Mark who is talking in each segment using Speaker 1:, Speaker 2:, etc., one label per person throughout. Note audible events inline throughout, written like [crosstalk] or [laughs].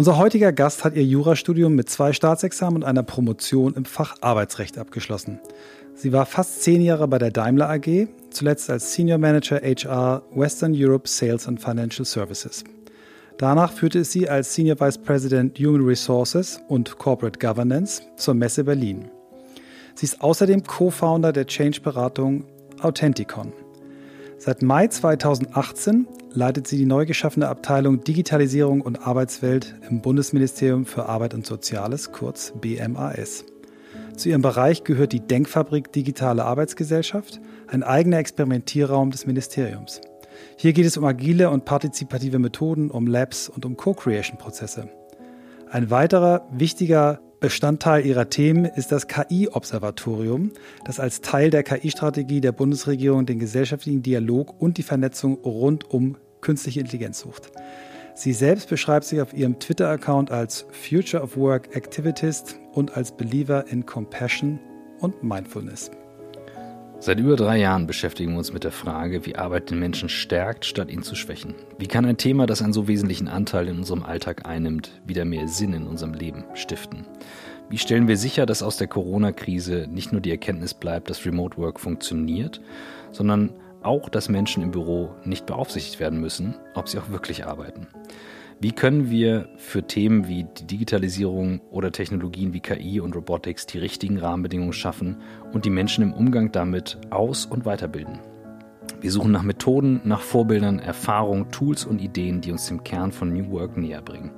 Speaker 1: Unser heutiger Gast hat ihr Jurastudium mit zwei Staatsexamen und einer Promotion im Fach Arbeitsrecht abgeschlossen. Sie war fast zehn Jahre bei der Daimler AG, zuletzt als Senior Manager HR Western Europe Sales and Financial Services. Danach führte es sie als Senior Vice President Human Resources und Corporate Governance zur Messe Berlin. Sie ist außerdem Co-Founder der Change-Beratung Authenticon. Seit Mai 2018 leitet sie die neu geschaffene Abteilung Digitalisierung und Arbeitswelt im Bundesministerium für Arbeit und Soziales, kurz BMAS. Zu ihrem Bereich gehört die Denkfabrik Digitale Arbeitsgesellschaft, ein eigener Experimentierraum des Ministeriums. Hier geht es um agile und partizipative Methoden, um Labs und um Co-Creation-Prozesse. Ein weiterer wichtiger Bestandteil ihrer Themen ist das KI-Observatorium, das als Teil der KI-Strategie der Bundesregierung den gesellschaftlichen Dialog und die Vernetzung rund um künstliche Intelligenz sucht. Sie selbst beschreibt sich auf ihrem Twitter-Account als Future of Work Activist und als Believer in Compassion und Mindfulness.
Speaker 2: Seit über drei Jahren beschäftigen wir uns mit der Frage, wie Arbeit den Menschen stärkt, statt ihn zu schwächen. Wie kann ein Thema, das einen so wesentlichen Anteil in unserem Alltag einnimmt, wieder mehr Sinn in unserem Leben stiften? Wie stellen wir sicher, dass aus der Corona-Krise nicht nur die Erkenntnis bleibt, dass Remote Work funktioniert, sondern auch, dass Menschen im Büro nicht beaufsichtigt werden müssen, ob sie auch wirklich arbeiten? Wie können wir für Themen wie die Digitalisierung oder Technologien wie KI und Robotics die richtigen Rahmenbedingungen schaffen und die Menschen im Umgang damit aus- und weiterbilden? Wir suchen nach Methoden, nach Vorbildern, Erfahrungen, Tools und Ideen, die uns dem Kern von New Work näher bringen.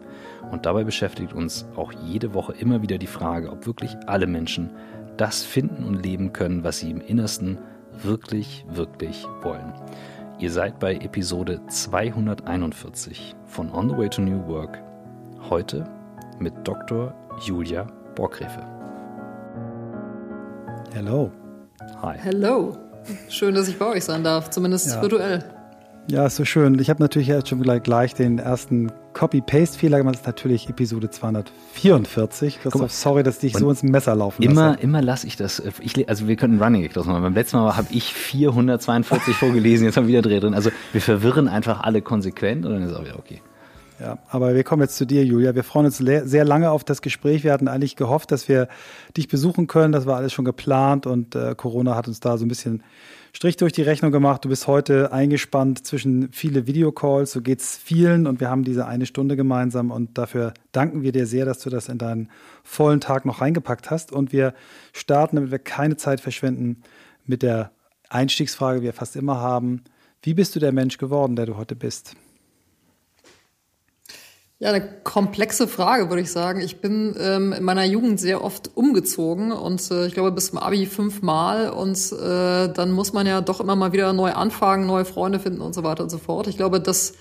Speaker 2: Und dabei beschäftigt uns auch jede Woche immer wieder die Frage, ob wirklich alle Menschen das finden und leben können, was sie im Innersten wirklich, wirklich wollen. Ihr seid bei Episode 241 von On the Way to New Work. Heute mit Dr. Julia Borgrefe.
Speaker 1: Hello.
Speaker 3: Hi. Hello. Schön, dass ich bei euch sein darf, zumindest ja. virtuell.
Speaker 1: Ja, ist so schön. Ich habe natürlich jetzt schon gleich, gleich den ersten Copy-Paste-Fehler gemacht. Das ist natürlich Episode 244. Christoph, sorry, dass ich dich so ins Messer laufen
Speaker 2: immer, lasse. Immer lasse ich das. Ich, also wir könnten Running Gag machen. Beim letzten Mal habe ich 442 [laughs] vorgelesen, jetzt haben wir wieder Dreh drin. Also wir verwirren einfach alle konsequent und dann ist auch wieder okay.
Speaker 1: Ja, aber wir kommen jetzt zu dir, Julia. Wir freuen uns sehr lange auf das Gespräch. Wir hatten eigentlich gehofft, dass wir dich besuchen können. Das war alles schon geplant und äh, Corona hat uns da so ein bisschen Strich durch die Rechnung gemacht. Du bist heute eingespannt zwischen viele Videocalls. So geht's vielen und wir haben diese eine Stunde gemeinsam und dafür danken wir dir sehr, dass du das in deinen vollen Tag noch reingepackt hast. Und wir starten, damit wir keine Zeit verschwenden, mit der Einstiegsfrage, die wir fast immer haben. Wie bist du der Mensch geworden, der du heute bist?
Speaker 3: Ja, eine komplexe Frage, würde ich sagen. Ich bin ähm, in meiner Jugend sehr oft umgezogen und äh, ich glaube bis zum Abi fünfmal und äh, dann muss man ja doch immer mal wieder neu anfangen, neue Freunde finden und so weiter und so fort. Ich glaube, das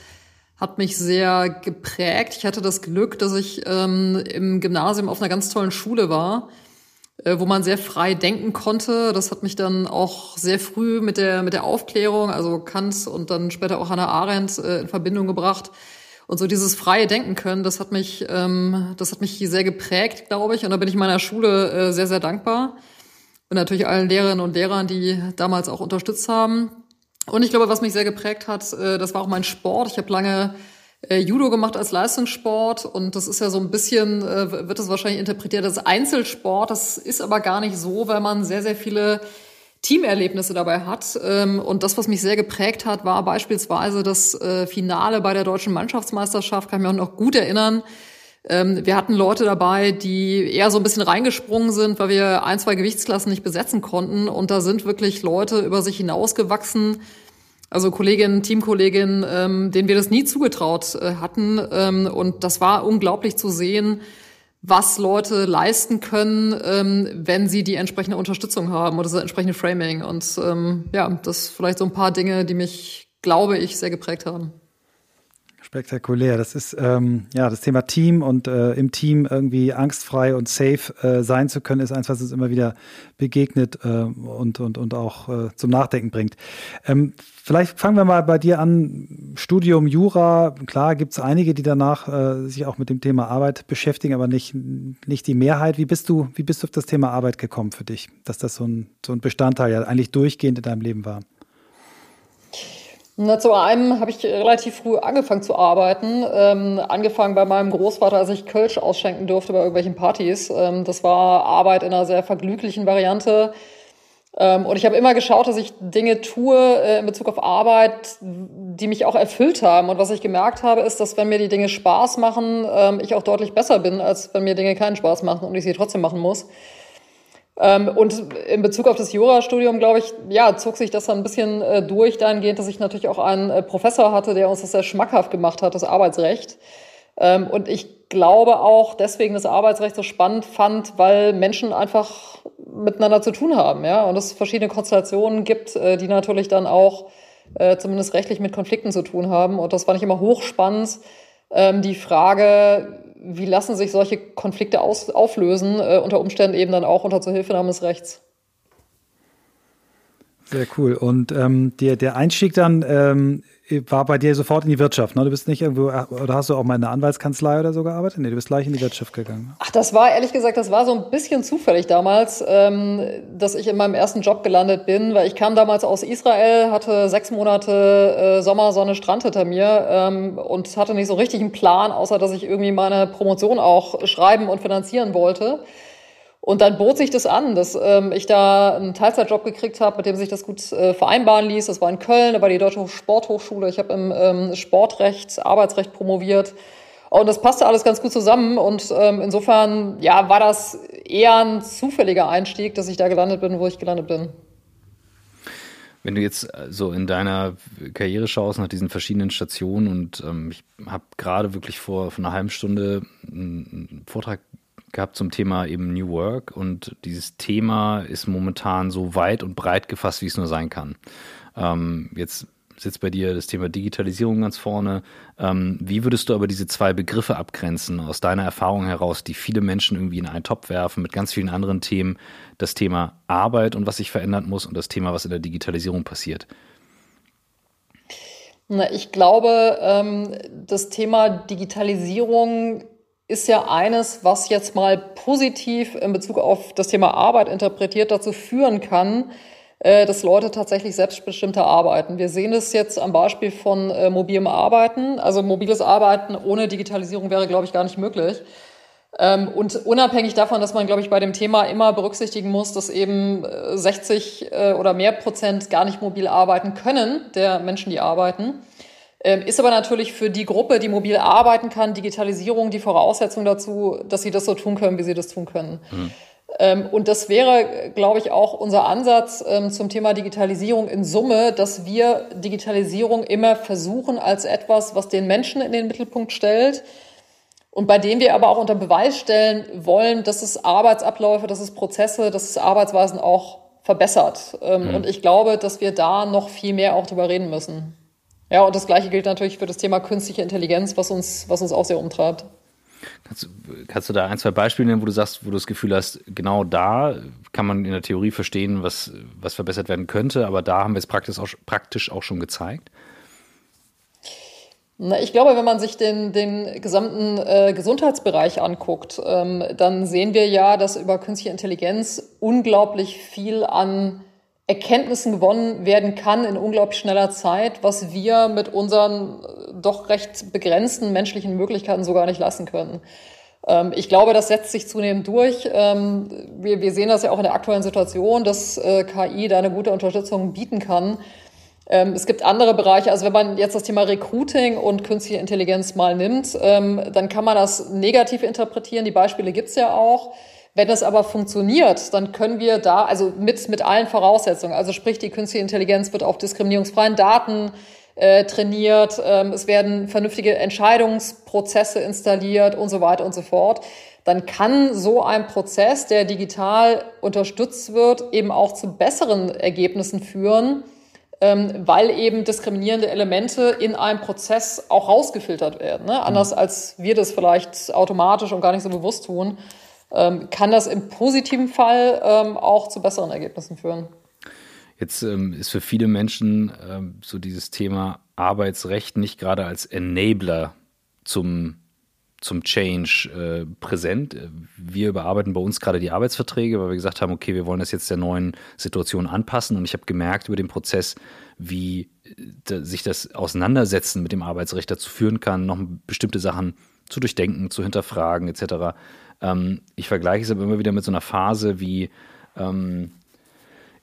Speaker 3: hat mich sehr geprägt. Ich hatte das Glück, dass ich ähm, im Gymnasium auf einer ganz tollen Schule war, äh, wo man sehr frei denken konnte. Das hat mich dann auch sehr früh mit der mit der Aufklärung, also Kant und dann später auch Hannah Arendt äh, in Verbindung gebracht und so dieses freie Denken können, das hat mich, ähm, das hat mich sehr geprägt, glaube ich. Und da bin ich meiner Schule äh, sehr, sehr dankbar. Und natürlich allen Lehrerinnen und Lehrern, die damals auch unterstützt haben. Und ich glaube, was mich sehr geprägt hat, äh, das war auch mein Sport. Ich habe lange äh, Judo gemacht als Leistungssport und das ist ja so ein bisschen, äh, wird das wahrscheinlich interpretiert als Einzelsport. Das ist aber gar nicht so, weil man sehr, sehr viele Teamerlebnisse dabei hat. Ähm, und das, was mich sehr geprägt hat, war beispielsweise das äh, Finale bei der deutschen Mannschaftsmeisterschaft, kann ich mir auch noch gut erinnern. Ähm, wir hatten Leute dabei, die eher so ein bisschen reingesprungen sind, weil wir ein, zwei Gewichtsklassen nicht besetzen konnten. Und da sind wirklich Leute über sich hinausgewachsen, also Kolleginnen, Teamkolleginnen, ähm, denen wir das nie zugetraut äh, hatten. und das war unglaublich zu sehen, was Leute leisten können, ähm, wenn sie die entsprechende Unterstützung haben oder das entsprechende Framing. Und ähm, ja, das vielleicht so ein paar Dinge, die mich, glaube ich, sehr geprägt haben.
Speaker 1: Spektakulär. Das ist ähm, ja das Thema Team und äh, im Team irgendwie angstfrei und safe äh, sein zu können, ist eins, was uns immer wieder begegnet äh, und, und, und auch äh, zum Nachdenken bringt. Ähm, vielleicht fangen wir mal bei dir an. Studium Jura, klar gibt es einige, die danach äh, sich auch mit dem Thema Arbeit beschäftigen, aber nicht, nicht die Mehrheit. Wie bist du, wie bist du auf das Thema Arbeit gekommen für dich? Dass das so ein, so ein Bestandteil ja eigentlich durchgehend in deinem Leben war?
Speaker 3: Na, zu einem habe ich relativ früh angefangen zu arbeiten. Ähm, angefangen bei meinem Großvater, als ich Kölsch ausschenken durfte bei irgendwelchen Partys. Ähm, das war Arbeit in einer sehr vergnüglichen Variante. Ähm, und ich habe immer geschaut, dass ich Dinge tue äh, in Bezug auf Arbeit, die mich auch erfüllt haben. Und was ich gemerkt habe, ist, dass wenn mir die Dinge Spaß machen, ähm, ich auch deutlich besser bin, als wenn mir Dinge keinen Spaß machen und ich sie trotzdem machen muss. Ähm, und in Bezug auf das Jurastudium, glaube ich, ja, zog sich das dann ein bisschen äh, durch, dahingehend, dass ich natürlich auch einen äh, Professor hatte, der uns das sehr schmackhaft gemacht hat, das Arbeitsrecht. Und ich glaube auch deswegen das Arbeitsrecht so spannend fand, weil Menschen einfach miteinander zu tun haben, ja, und es verschiedene Konstellationen gibt, äh, die natürlich dann auch zumindest rechtlich mit Konflikten zu tun haben. Und das fand ich immer hochspannend. Ähm, die Frage, wie lassen sich solche Konflikte aus, auflösen, äh, unter Umständen eben dann auch unter Zuhilfenahme des Rechts.
Speaker 1: Sehr cool. Und ähm, der, der Einstieg dann ähm, war bei dir sofort in die Wirtschaft, ne? Du bist nicht irgendwo, oder hast du auch mal in einer Anwaltskanzlei oder so gearbeitet? Nee, du bist gleich in die Wirtschaft gegangen.
Speaker 3: Ach, das war ehrlich gesagt, das war so ein bisschen zufällig damals, ähm, dass ich in meinem ersten Job gelandet bin, weil ich kam damals aus Israel, hatte sechs Monate äh, Sommer, Sonne, Strand hinter mir ähm, und hatte nicht so richtig einen Plan, außer dass ich irgendwie meine Promotion auch schreiben und finanzieren wollte. Und dann bot sich das an, dass ähm, ich da einen Teilzeitjob gekriegt habe, mit dem sich das gut äh, vereinbaren ließ. Das war in Köln, da war die Deutsche Sporthochschule. Ich habe im ähm, Sportrecht, Arbeitsrecht promoviert. Und das passte alles ganz gut zusammen. Und ähm, insofern, ja, war das eher ein zufälliger Einstieg, dass ich da gelandet bin, wo ich gelandet bin.
Speaker 2: Wenn du jetzt äh, so in deiner Karriere schaust nach diesen verschiedenen Stationen und ähm, ich habe gerade wirklich vor, vor einer halben Stunde einen Vortrag gehabt zum Thema eben New Work und dieses Thema ist momentan so weit und breit gefasst, wie es nur sein kann. Ähm, jetzt sitzt bei dir das Thema Digitalisierung ganz vorne. Ähm, wie würdest du aber diese zwei Begriffe abgrenzen aus deiner Erfahrung heraus, die viele Menschen irgendwie in einen Topf werfen mit ganz vielen anderen Themen? Das Thema Arbeit und was sich verändern muss und das Thema, was in der Digitalisierung passiert.
Speaker 3: Na, ich glaube, ähm, das Thema Digitalisierung ist ja eines, was jetzt mal positiv in Bezug auf das Thema Arbeit interpretiert dazu führen kann, äh, dass Leute tatsächlich selbstbestimmter arbeiten. Wir sehen es jetzt am Beispiel von äh, mobilem Arbeiten. Also mobiles Arbeiten ohne Digitalisierung wäre, glaube ich, gar nicht möglich. Ähm, und unabhängig davon, dass man, glaube ich, bei dem Thema immer berücksichtigen muss, dass eben 60 äh, oder mehr Prozent gar nicht mobil arbeiten können, der Menschen, die arbeiten, ist aber natürlich für die Gruppe, die mobil arbeiten kann, Digitalisierung die Voraussetzung dazu, dass sie das so tun können, wie sie das tun können. Mhm. Und das wäre, glaube ich, auch unser Ansatz ähm, zum Thema Digitalisierung in Summe, dass wir Digitalisierung immer versuchen als etwas, was den Menschen in den Mittelpunkt stellt und bei dem wir aber auch unter Beweis stellen wollen, dass es Arbeitsabläufe, dass es Prozesse, dass es Arbeitsweisen auch verbessert. Mhm. Und ich glaube, dass wir da noch viel mehr auch drüber reden müssen. Ja, und das Gleiche gilt natürlich für das Thema künstliche Intelligenz, was uns, was uns auch sehr umtreibt.
Speaker 2: Kannst, kannst du da ein, zwei Beispiele nennen, wo du sagst, wo du das Gefühl hast, genau da kann man in der Theorie verstehen, was, was verbessert werden könnte, aber da haben wir es praktisch auch, praktisch auch schon gezeigt?
Speaker 3: Na, ich glaube, wenn man sich den, den gesamten äh, Gesundheitsbereich anguckt, ähm, dann sehen wir ja, dass über künstliche Intelligenz unglaublich viel an Erkenntnissen gewonnen werden kann in unglaublich schneller Zeit, was wir mit unseren äh, doch recht begrenzten menschlichen Möglichkeiten so gar nicht lassen können. Ähm, ich glaube, das setzt sich zunehmend durch. Ähm, wir, sehen das ja auch in der aktuellen Situation, dass äh, KI da eine gute Unterstützung bieten kann. Ähm, es gibt andere Bereiche, also wenn man jetzt das Thema Recruiting und künstliche Intelligenz mal nimmt, dann kann man das negativ interpretieren. Die Beispiele gibt es ja auch. Wenn das aber funktioniert, dann können wir da, also mit, mit allen Voraussetzungen, also sprich, die künstliche Intelligenz wird auf diskriminierungsfreien Daten äh, trainiert, ähm, es werden vernünftige Entscheidungsprozesse installiert und so weiter und so fort, dann kann so ein Prozess, der digital unterstützt wird, eben auch zu besseren Ergebnissen führen, ähm, weil eben diskriminierende Elemente in einem Prozess auch rausgefiltert werden. Ne? Anders mhm. als wir das vielleicht automatisch und gar nicht so bewusst tun kann das im positiven Fall ähm, auch zu besseren Ergebnissen führen.
Speaker 2: Jetzt ähm, ist für viele Menschen ähm, so dieses Thema Arbeitsrecht nicht gerade als Enabler zum, zum Change äh, präsent. Wir überarbeiten bei uns gerade die Arbeitsverträge, weil wir gesagt haben, okay, wir wollen das jetzt der neuen Situation anpassen. Und ich habe gemerkt über den Prozess, wie äh, sich das Auseinandersetzen mit dem Arbeitsrecht dazu führen kann, noch bestimmte Sachen zu durchdenken, zu hinterfragen etc. Ähm, ich vergleiche es aber immer wieder mit so einer Phase wie ähm,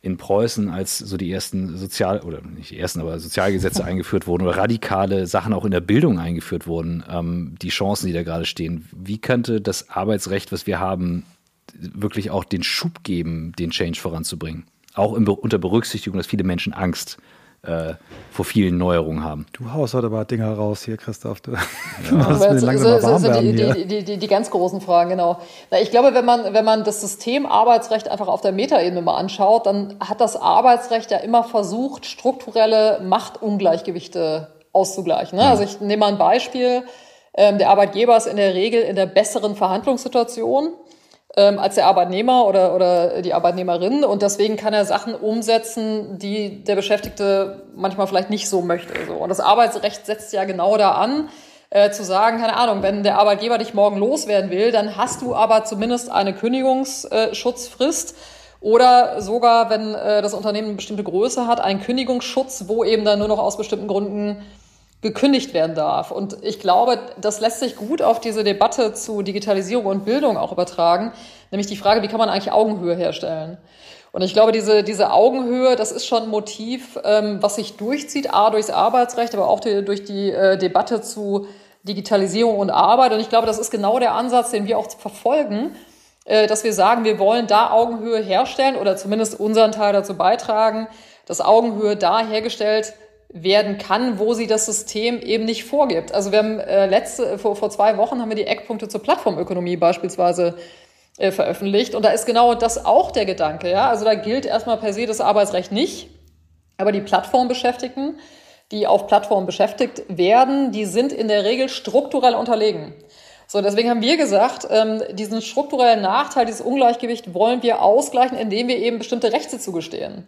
Speaker 2: in Preußen, als so die ersten Sozial- oder nicht die ersten, aber Sozialgesetze [laughs] eingeführt wurden oder radikale Sachen auch in der Bildung eingeführt wurden, ähm, die Chancen, die da gerade stehen. Wie könnte das Arbeitsrecht, was wir haben, wirklich auch den Schub geben, den Change voranzubringen? Auch im, unter Berücksichtigung, dass viele Menschen Angst äh, vor vielen Neuerungen haben.
Speaker 1: Du haust heute aber Dinger raus hier, Christoph. Du, ja.
Speaker 3: so, so, so, so die, die, die, die, ganz großen Fragen, genau. Na, ich glaube, wenn man, wenn man das System Arbeitsrecht einfach auf der Metaebene mal anschaut, dann hat das Arbeitsrecht ja immer versucht, strukturelle Machtungleichgewichte auszugleichen. Ne? Ja. Also ich nehme mal ein Beispiel. Ähm, der Arbeitgeber ist in der Regel in der besseren Verhandlungssituation ähm, als der Arbeitnehmer oder, oder die Arbeitnehmerin. Und deswegen kann er Sachen umsetzen, die der Beschäftigte manchmal vielleicht nicht so möchte. So. Und das Arbeitsrecht setzt ja genau da an, äh, zu sagen, keine Ahnung, wenn der Arbeitgeber dich morgen loswerden will, dann hast du aber zumindest eine Kündigungsschutzfrist. Oder sogar, wenn äh, das Unternehmen eine bestimmte Größe hat, einen Kündigungsschutz, wo eben dann nur noch aus bestimmten Gründen gekündigt werden darf. Und ich glaube, das lässt sich gut auf diese Debatte zu Digitalisierung und Bildung auch übertragen, nämlich die Frage, wie kann man eigentlich Augenhöhe herstellen? Und ich glaube, diese, diese Augenhöhe, das ist schon ein Motiv, ähm, was sich durchzieht, a, durchs Arbeitsrecht, aber auch die, durch die äh, Debatte zu Digitalisierung und Arbeit. Und ich glaube, das ist genau der Ansatz, den wir auch verfolgen, äh, dass wir sagen, wir wollen da Augenhöhe herstellen oder zumindest unseren Teil dazu beitragen, dass Augenhöhe da hergestellt werden kann, wo sie das System eben nicht vorgibt. Also wir haben äh, letzte, vor, vor zwei Wochen haben wir die Eckpunkte zur Plattformökonomie beispielsweise äh, veröffentlicht. Und da ist genau das auch der Gedanke. Ja? Also da gilt erstmal per se das Arbeitsrecht nicht. Aber die Plattformbeschäftigten, die auf Plattformen beschäftigt werden, die sind in der Regel strukturell unterlegen. So, deswegen haben wir gesagt, ähm, diesen strukturellen Nachteil, dieses Ungleichgewicht wollen wir ausgleichen, indem wir eben bestimmte Rechte zugestehen.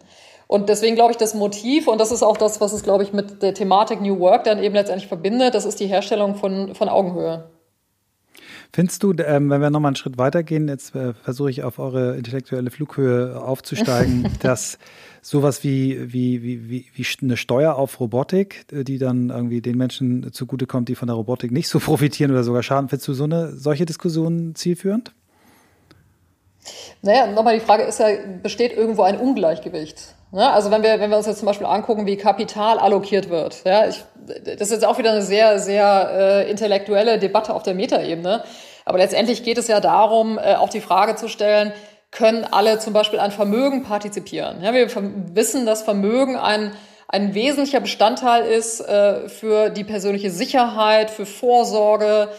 Speaker 3: Und deswegen glaube ich, das Motiv, und das ist auch das, was es, glaube ich, mit der Thematik New Work dann eben letztendlich verbindet, das ist die Herstellung von, von Augenhöhe.
Speaker 1: Findest du, ähm, wenn wir nochmal einen Schritt weitergehen, jetzt äh, versuche ich auf eure intellektuelle Flughöhe aufzusteigen, [laughs] dass sowas wie, wie, wie, wie, wie eine Steuer auf Robotik, äh, die dann irgendwie den Menschen zugutekommt, die von der Robotik nicht so [laughs] profitieren oder sogar schaden, findest du so eine, solche Diskussionen zielführend?
Speaker 3: Naja, nochmal die Frage ist ja, besteht irgendwo ein Ungleichgewicht? Ne? also wenn wir, wenn wir uns jetzt zum Beispiel angucken, wie Kapital allokiert wird, ja, ich, das ist jetzt auch wieder eine sehr, sehr äh, intellektuelle Debatte auf der Metaebene. Aber letztendlich geht es ja darum, äh, auch die Frage zu stellen, können alle zum Beispiel an Vermögen partizipieren? Ja, wir wissen, dass Vermögen ein, ein wesentlicher Bestandteil ist äh, für die persönliche Sicherheit, für Vorsorge,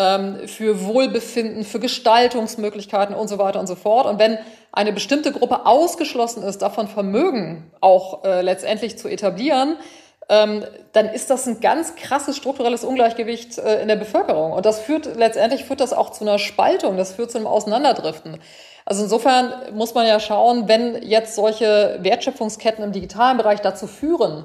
Speaker 3: ähm, für Wohlbefinden, für Gestaltungsmöglichkeiten und so weiter und so fort. Und wenn eine bestimmte Gruppe ausgeschlossen ist, davon Vermögen auch äh, letztendlich zu etablieren, ähm, dann ist das ein ganz krasses strukturelles Ungleichgewicht äh, in der Bevölkerung. Und das führt letztendlich führt das auch zu einer Spaltung, das führt zu einem Auseinanderdriften. Also insofern muss man ja schauen, wenn jetzt solche Wertschöpfungsketten im digitalen Bereich dazu führen,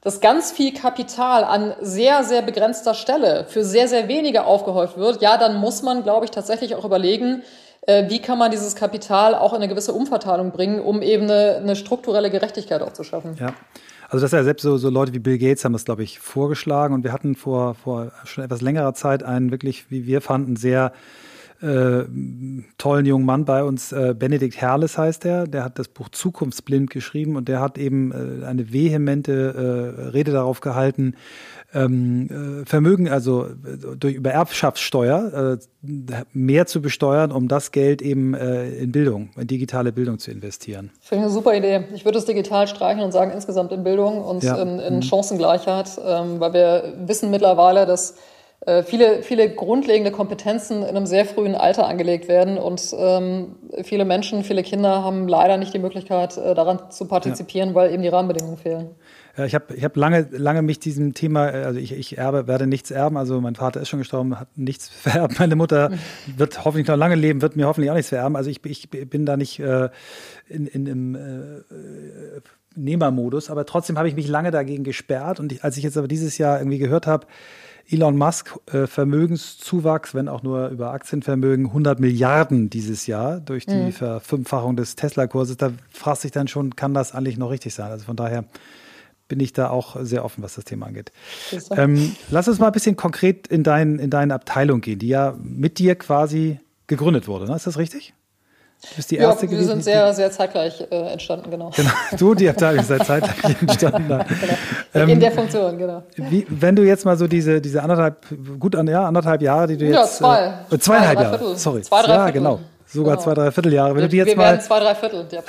Speaker 3: dass ganz viel Kapital an sehr, sehr begrenzter Stelle für sehr, sehr wenige aufgehäuft wird, ja, dann muss man, glaube ich, tatsächlich auch überlegen, äh, wie kann man dieses Kapital auch in eine gewisse Umverteilung bringen, um eben eine, eine strukturelle Gerechtigkeit auch zu schaffen.
Speaker 1: Ja. Also das ist ja selbst so, so Leute wie Bill Gates haben das, glaube ich, vorgeschlagen und wir hatten vor, vor schon etwas längerer Zeit einen wirklich, wie wir fanden, sehr äh, tollen jungen Mann bei uns, äh, Benedikt Herles heißt er, der hat das Buch Zukunftsblind geschrieben und der hat eben äh, eine vehemente äh, Rede darauf gehalten, ähm, äh, Vermögen, also äh, durch über Erbschaftssteuer mehr zu besteuern, um das Geld eben in Bildung, in digitale Bildung zu investieren.
Speaker 3: Finde ich eine super Idee. Ich würde es digital streichen und sagen insgesamt in Bildung und ja. in, in mhm. Chancengleichheit, ähm, weil wir wissen mittlerweile, dass viele, viele grundlegende Kompetenzen in einem sehr frühen Alter angelegt werden. Und ähm, viele Menschen, viele Kinder haben leider nicht die Möglichkeit, äh, daran zu partizipieren, ja. weil eben die Rahmenbedingungen fehlen.
Speaker 1: Ja, ich habe ich hab lange, lange mich diesem Thema, äh, also ich, ich erbe, werde nichts erben, also mein Vater ist schon gestorben, hat nichts [laughs] vererbt, meine Mutter [laughs] wird hoffentlich noch lange leben, wird mir hoffentlich auch nichts vererben, also ich, ich bin da nicht äh, in, in, im äh, Nehmermodus, aber trotzdem habe ich mich lange dagegen gesperrt. Und ich, als ich jetzt aber dieses Jahr irgendwie gehört habe, Elon Musk äh, Vermögenszuwachs, wenn auch nur über Aktienvermögen, 100 Milliarden dieses Jahr durch die mhm. Verfünffachung des Tesla-Kurses. Da fragt sich dann schon, kann das eigentlich noch richtig sein? Also von daher bin ich da auch sehr offen, was das Thema angeht. Ähm, lass uns mal ein bisschen konkret in, dein, in deine Abteilung gehen, die ja mit dir quasi gegründet wurde. Ne? Ist das richtig?
Speaker 3: Du bist die ja, erste wir sind sehr, sehr zeitgleich äh, entstanden, genau. Genau,
Speaker 1: du, die Abteilung, seid zeitgleich [laughs] entstanden. genau.
Speaker 3: Ähm, in der Funktion, genau.
Speaker 1: Wie, wenn du jetzt mal so diese, diese anderthalb, gut, ja, anderthalb Jahre, die du jetzt...
Speaker 3: Ja, zwei.
Speaker 1: Äh, zweieinhalb Jahre, sorry.
Speaker 3: Zwei, drei
Speaker 1: ja, Viertel. genau sogar genau. zwei, drei Vierteljahre. Wenn wir, du jetzt
Speaker 3: wir
Speaker 1: mal,
Speaker 3: werden zwei, drei Viertel, der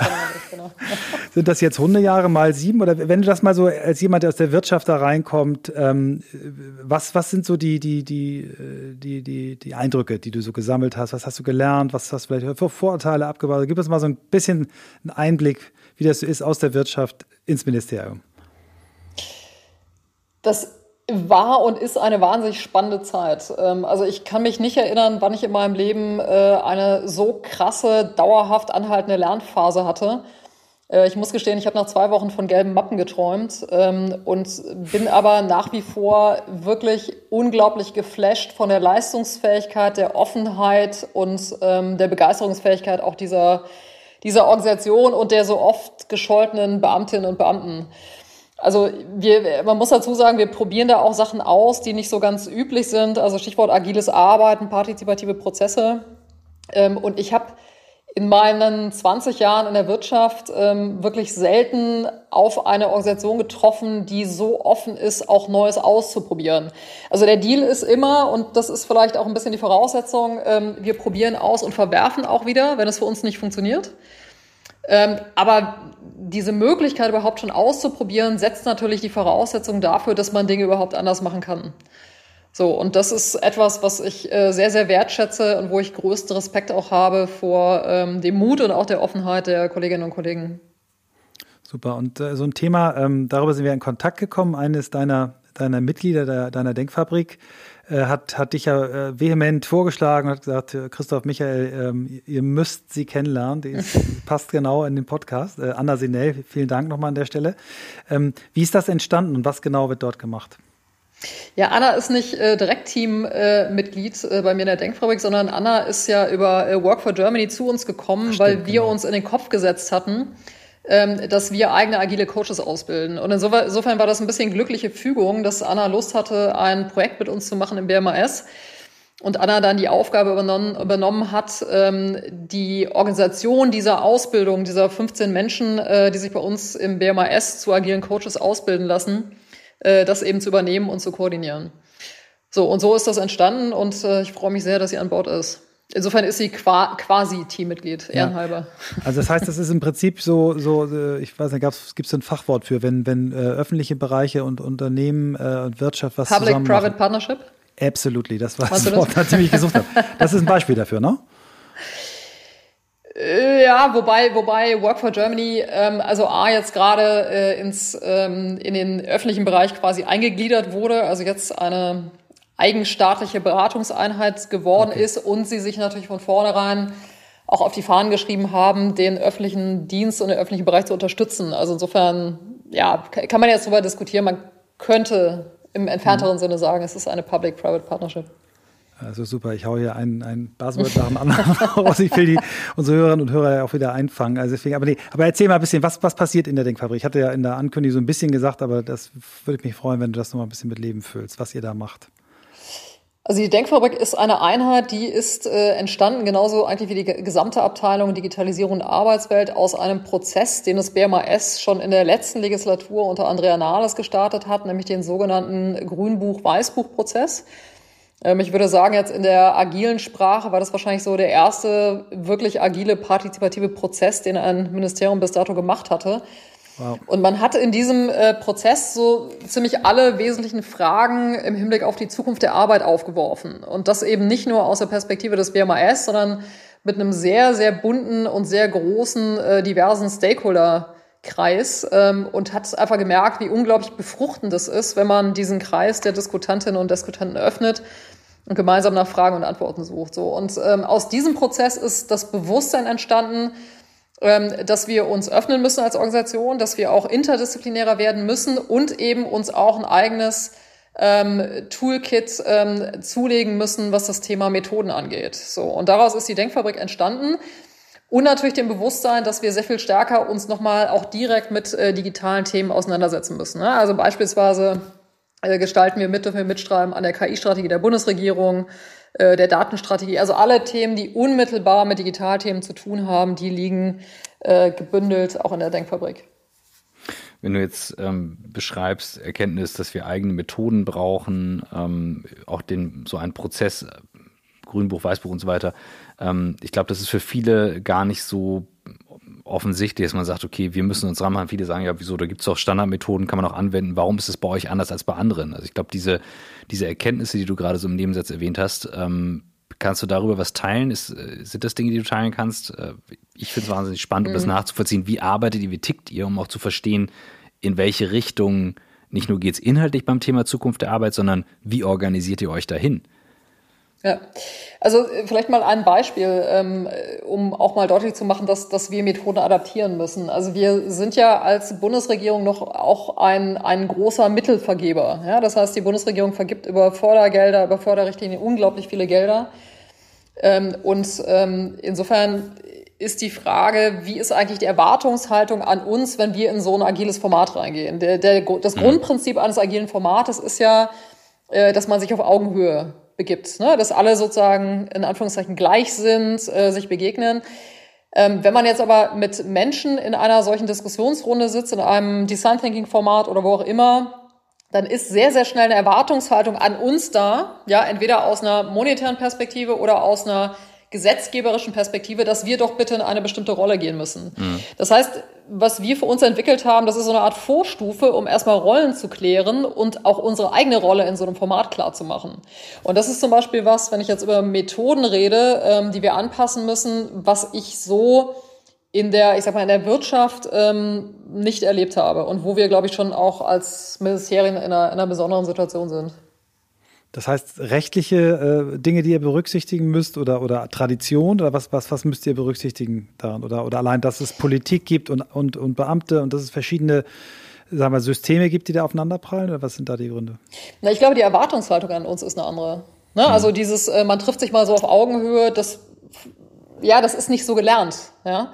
Speaker 3: genau. [laughs]
Speaker 1: Sind das jetzt Hundejahre mal sieben? Oder wenn du das mal so als jemand, der aus der Wirtschaft da reinkommt, ähm, was, was sind so die, die, die, äh, die, die, die Eindrücke, die du so gesammelt hast? Was hast du gelernt? Was hast du vielleicht für Vorurteile abgebaut? Gib uns mal so ein bisschen einen Einblick, wie das so ist aus der Wirtschaft ins Ministerium.
Speaker 3: Das war und ist eine wahnsinnig spannende Zeit. Ähm, also ich kann mich nicht erinnern, wann ich in meinem Leben äh, eine so krasse, dauerhaft anhaltende Lernphase hatte. Äh, ich muss gestehen, ich habe nach zwei Wochen von gelben Mappen geträumt ähm, und bin aber nach wie vor wirklich unglaublich geflasht von der Leistungsfähigkeit, der Offenheit und ähm, der Begeisterungsfähigkeit auch dieser, dieser Organisation und der so oft gescholtenen Beamtinnen und Beamten. Also wir, man muss dazu sagen, wir probieren da auch Sachen aus, die nicht so ganz üblich sind. Also Stichwort agiles Arbeiten, partizipative Prozesse. Ähm, und ich habe in meinen 20 Jahren in der Wirtschaft ähm, wirklich selten auf eine Organisation getroffen, die so offen ist, auch Neues auszuprobieren. Also der Deal ist immer, und das ist vielleicht auch ein bisschen die Voraussetzung, ähm, wir probieren aus und verwerfen auch wieder, wenn es für uns nicht funktioniert. Ähm, aber diese Möglichkeit überhaupt schon auszuprobieren, setzt natürlich die Voraussetzung dafür, dass man Dinge überhaupt anders machen kann. So, und das ist etwas, was ich äh, sehr, sehr wertschätze und wo ich größten Respekt auch habe vor ähm, dem Mut und auch der Offenheit der Kolleginnen und Kollegen.
Speaker 1: Super. Und äh, so ein Thema, ähm, darüber sind wir in Kontakt gekommen. Eines deiner, deiner Mitglieder der, deiner Denkfabrik hat, hat dich ja äh, vehement vorgeschlagen und hat gesagt, äh, Christoph Michael, ähm, ihr müsst sie kennenlernen. Die ist, passt genau in den Podcast. Äh, Anna Sinell, vielen Dank nochmal an der Stelle. Ähm, wie ist das entstanden und was genau wird dort gemacht?
Speaker 3: Ja, Anna ist nicht äh, direkt Teammitglied äh, bei mir in der Denkfabrik, sondern Anna ist ja über äh, Work for Germany zu uns gekommen, Ach, weil wir genau. uns in den Kopf gesetzt hatten, ähm, dass wir eigene agile Coaches ausbilden. Und insofern war das ein bisschen glückliche Fügung, dass Anna Lust hatte, ein Projekt mit uns zu machen im BMAS. Und Anna dann die Aufgabe übernommen, übernommen hat, ähm, die Organisation dieser Ausbildung, dieser 15 Menschen, äh, die sich bei uns im BMAS zu agilen Coaches ausbilden lassen, äh, das eben zu übernehmen und zu koordinieren. So, und so ist das entstanden und äh, ich freue mich sehr, dass sie an Bord ist. Insofern ist sie quasi Teammitglied, ehrenhalber. Ja.
Speaker 1: Also das heißt, das ist im Prinzip so, so äh, ich weiß nicht, gibt es ein Fachwort für, wenn, wenn äh, öffentliche Bereiche und Unternehmen äh, und Wirtschaft was
Speaker 3: Public-Private Partnership?
Speaker 1: Absolutely, das war Hast das Wort, das? ich gesucht habe. Das ist ein Beispiel dafür, ne?
Speaker 3: Äh, ja, wobei, wobei Work for Germany, ähm, also A, jetzt gerade äh, ins, ähm, in den öffentlichen Bereich quasi eingegliedert wurde, also jetzt eine eigenstaatliche Beratungseinheit geworden okay. ist und sie sich natürlich von vornherein auch auf die Fahnen geschrieben haben, den öffentlichen Dienst und den öffentlichen Bereich zu unterstützen. Also insofern, ja, kann man jetzt darüber diskutieren. Man könnte im entfernteren mhm. Sinne sagen, es ist eine Public-Private Partnership.
Speaker 1: Also super, ich haue hier ein, ein Buzzword nach dem anderen [laughs] raus. Ich will die, unsere Hörerinnen und Hörer ja auch wieder einfangen. Also deswegen, aber, nee, aber erzähl mal ein bisschen, was, was passiert in der Denkfabrik? Ich hatte ja in der Ankündigung so ein bisschen gesagt, aber das würde mich freuen, wenn du das noch mal ein bisschen mit Leben füllst, was ihr da macht.
Speaker 3: Also die Denkfabrik ist eine Einheit, die ist äh, entstanden, genauso eigentlich wie die gesamte Abteilung Digitalisierung und Arbeitswelt, aus einem Prozess, den das BMAS schon in der letzten Legislatur unter Andrea Nahles gestartet hat, nämlich den sogenannten Grünbuch-Weißbuch-Prozess. Ähm, ich würde sagen, jetzt in der agilen Sprache war das wahrscheinlich so der erste wirklich agile, partizipative Prozess, den ein Ministerium bis dato gemacht hatte. Und man hat in diesem äh, Prozess so ziemlich alle wesentlichen Fragen im Hinblick auf die Zukunft der Arbeit aufgeworfen. Und das eben nicht nur aus der Perspektive des BMAS, sondern mit einem sehr, sehr bunten und sehr großen, äh, diversen Stakeholder-Kreis ähm, und hat einfach gemerkt, wie unglaublich befruchtend es ist, wenn man diesen Kreis der Diskutantinnen und Diskutanten öffnet und gemeinsam nach Fragen und Antworten sucht. So. Und ähm, aus diesem Prozess ist das Bewusstsein entstanden, dass wir uns öffnen müssen als Organisation, dass wir auch interdisziplinärer werden müssen und eben uns auch ein eigenes ähm, Toolkit ähm, zulegen müssen, was das Thema Methoden angeht. So und daraus ist die Denkfabrik entstanden. Und natürlich dem Bewusstsein, dass wir sehr viel stärker uns nochmal auch direkt mit äh, digitalen Themen auseinandersetzen müssen. Ne? Also beispielsweise äh, gestalten wir mit, dürfen wir mitschreiben an der KI-Strategie der Bundesregierung, äh, der Datenstrategie. Also alle Themen, die unmittelbar mit Digitalthemen zu tun haben, die liegen äh, gebündelt auch in der Denkfabrik.
Speaker 2: Wenn du jetzt ähm, beschreibst, Erkenntnis, dass wir eigene Methoden brauchen, ähm, auch den, so einen Prozess, Grünbuch, Weißbuch und so weiter, ähm, ich glaube, das ist für viele gar nicht so offensichtlich, dass man sagt, okay, wir müssen uns dran machen. Viele sagen ja, wieso, da gibt es doch Standardmethoden, kann man auch anwenden. Warum ist es bei euch anders als bei anderen? Also ich glaube, diese, diese Erkenntnisse, die du gerade so im Nebensatz erwähnt hast, ähm, kannst du darüber was teilen? Ist, äh, sind das Dinge, die du teilen kannst? Äh, ich finde es wahnsinnig spannend, um mhm. das nachzuvollziehen. Wie arbeitet ihr, wie tickt ihr, um auch zu verstehen, in welche Richtung nicht nur geht es inhaltlich beim Thema Zukunft der Arbeit, sondern wie organisiert ihr euch dahin?
Speaker 3: Ja, also äh, vielleicht mal ein Beispiel, ähm, um auch mal deutlich zu machen, dass, dass wir Methoden adaptieren müssen. Also wir sind ja als Bundesregierung noch auch ein, ein großer Mittelvergeber. Ja? Das heißt, die Bundesregierung vergibt über Fördergelder, über Förderrichtlinien unglaublich viele Gelder. Ähm, und ähm, insofern ist die Frage, wie ist eigentlich die Erwartungshaltung an uns, wenn wir in so ein agiles Format reingehen? Der, der, das mhm. Grundprinzip eines agilen Formates ist ja, äh, dass man sich auf Augenhöhe begibt, ne? dass alle sozusagen in Anführungszeichen gleich sind, äh, sich begegnen. Ähm, wenn man jetzt aber mit Menschen in einer solchen Diskussionsrunde sitzt, in einem Design Thinking Format oder wo auch immer, dann ist sehr, sehr schnell eine Erwartungshaltung an uns da, ja, entweder aus einer monetären Perspektive oder aus einer gesetzgeberischen Perspektive, dass wir doch bitte in eine bestimmte Rolle gehen müssen. Mhm. Das heißt, was wir für uns entwickelt haben, das ist so eine Art Vorstufe, um erstmal Rollen zu klären und auch unsere eigene Rolle in so einem Format klar zu machen. Und das ist zum Beispiel was, wenn ich jetzt über Methoden rede, ähm, die wir anpassen müssen, was ich so in der, ich sag mal, in der Wirtschaft ähm, nicht erlebt habe und wo wir, glaube ich, schon auch als Ministerien in einer, in einer besonderen Situation sind.
Speaker 1: Das heißt, rechtliche äh, Dinge, die ihr berücksichtigen müsst oder, oder Tradition oder was, was, was müsst ihr berücksichtigen daran? Oder, oder allein, dass es Politik gibt und, und, und Beamte und dass es verschiedene sagen wir, Systeme gibt, die da aufeinanderprallen oder was sind da die Gründe?
Speaker 3: Na, ich glaube, die Erwartungshaltung an uns ist eine andere. Ne? Mhm. Also dieses, äh, man trifft sich mal so auf Augenhöhe, das, ja, das ist nicht so gelernt. Ja?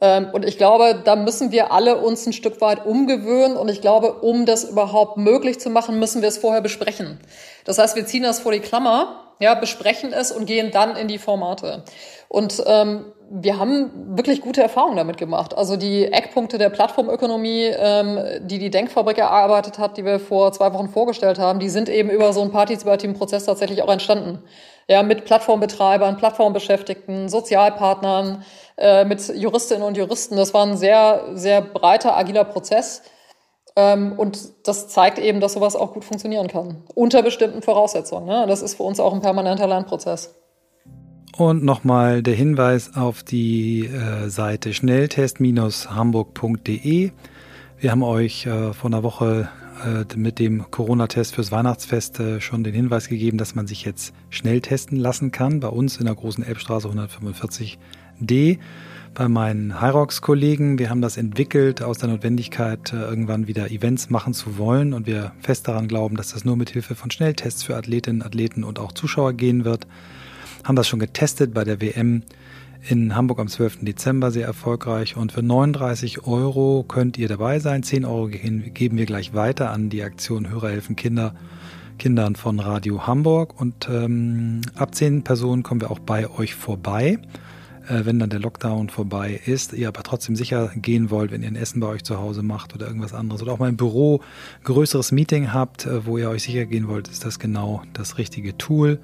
Speaker 3: Ähm, und ich glaube, da müssen wir alle uns ein Stück weit umgewöhnen. Und ich glaube, um das überhaupt möglich zu machen, müssen wir es vorher besprechen. Das heißt, wir ziehen das vor die Klammer, ja, besprechen es und gehen dann in die Formate. Und ähm, wir haben wirklich gute Erfahrungen damit gemacht. Also die Eckpunkte der Plattformökonomie, ähm, die die Denkfabrik erarbeitet hat, die wir vor zwei Wochen vorgestellt haben, die sind eben über so einen partizipativen Prozess tatsächlich auch entstanden. Ja, mit Plattformbetreibern, Plattformbeschäftigten, Sozialpartnern, äh, mit Juristinnen und Juristen. Das war ein sehr, sehr breiter, agiler Prozess. Ähm, und das zeigt eben, dass sowas auch gut funktionieren kann. Unter bestimmten Voraussetzungen. Ne? Das ist für uns auch ein permanenter Lernprozess.
Speaker 1: Und nochmal der Hinweis auf die äh, Seite schnelltest-hamburg.de. Wir haben euch äh, vor einer Woche äh, mit dem Corona-Test fürs Weihnachtsfest äh, schon den Hinweis gegeben, dass man sich jetzt schnell testen lassen kann. Bei uns in der großen Elbstraße 145d bei meinen Hyrox-Kollegen. Wir haben das entwickelt aus der Notwendigkeit, äh, irgendwann wieder Events machen zu wollen und wir fest daran glauben, dass das nur mit Hilfe von Schnelltests für Athletinnen, Athleten und auch Zuschauer gehen wird. Haben das schon getestet bei der WM in Hamburg am 12. Dezember sehr erfolgreich und für 39 Euro könnt ihr dabei sein. 10 Euro geben wir gleich weiter an die Aktion Hörer helfen Kinder. Kindern von Radio Hamburg und ähm, ab 10 Personen kommen wir auch bei euch vorbei wenn dann der Lockdown vorbei ist, ihr aber trotzdem sicher gehen wollt, wenn ihr ein Essen bei euch zu Hause macht oder irgendwas anderes oder auch mal im Büro größeres Meeting habt, äh, wo ihr euch sicher gehen wollt, ist das genau das richtige Tool.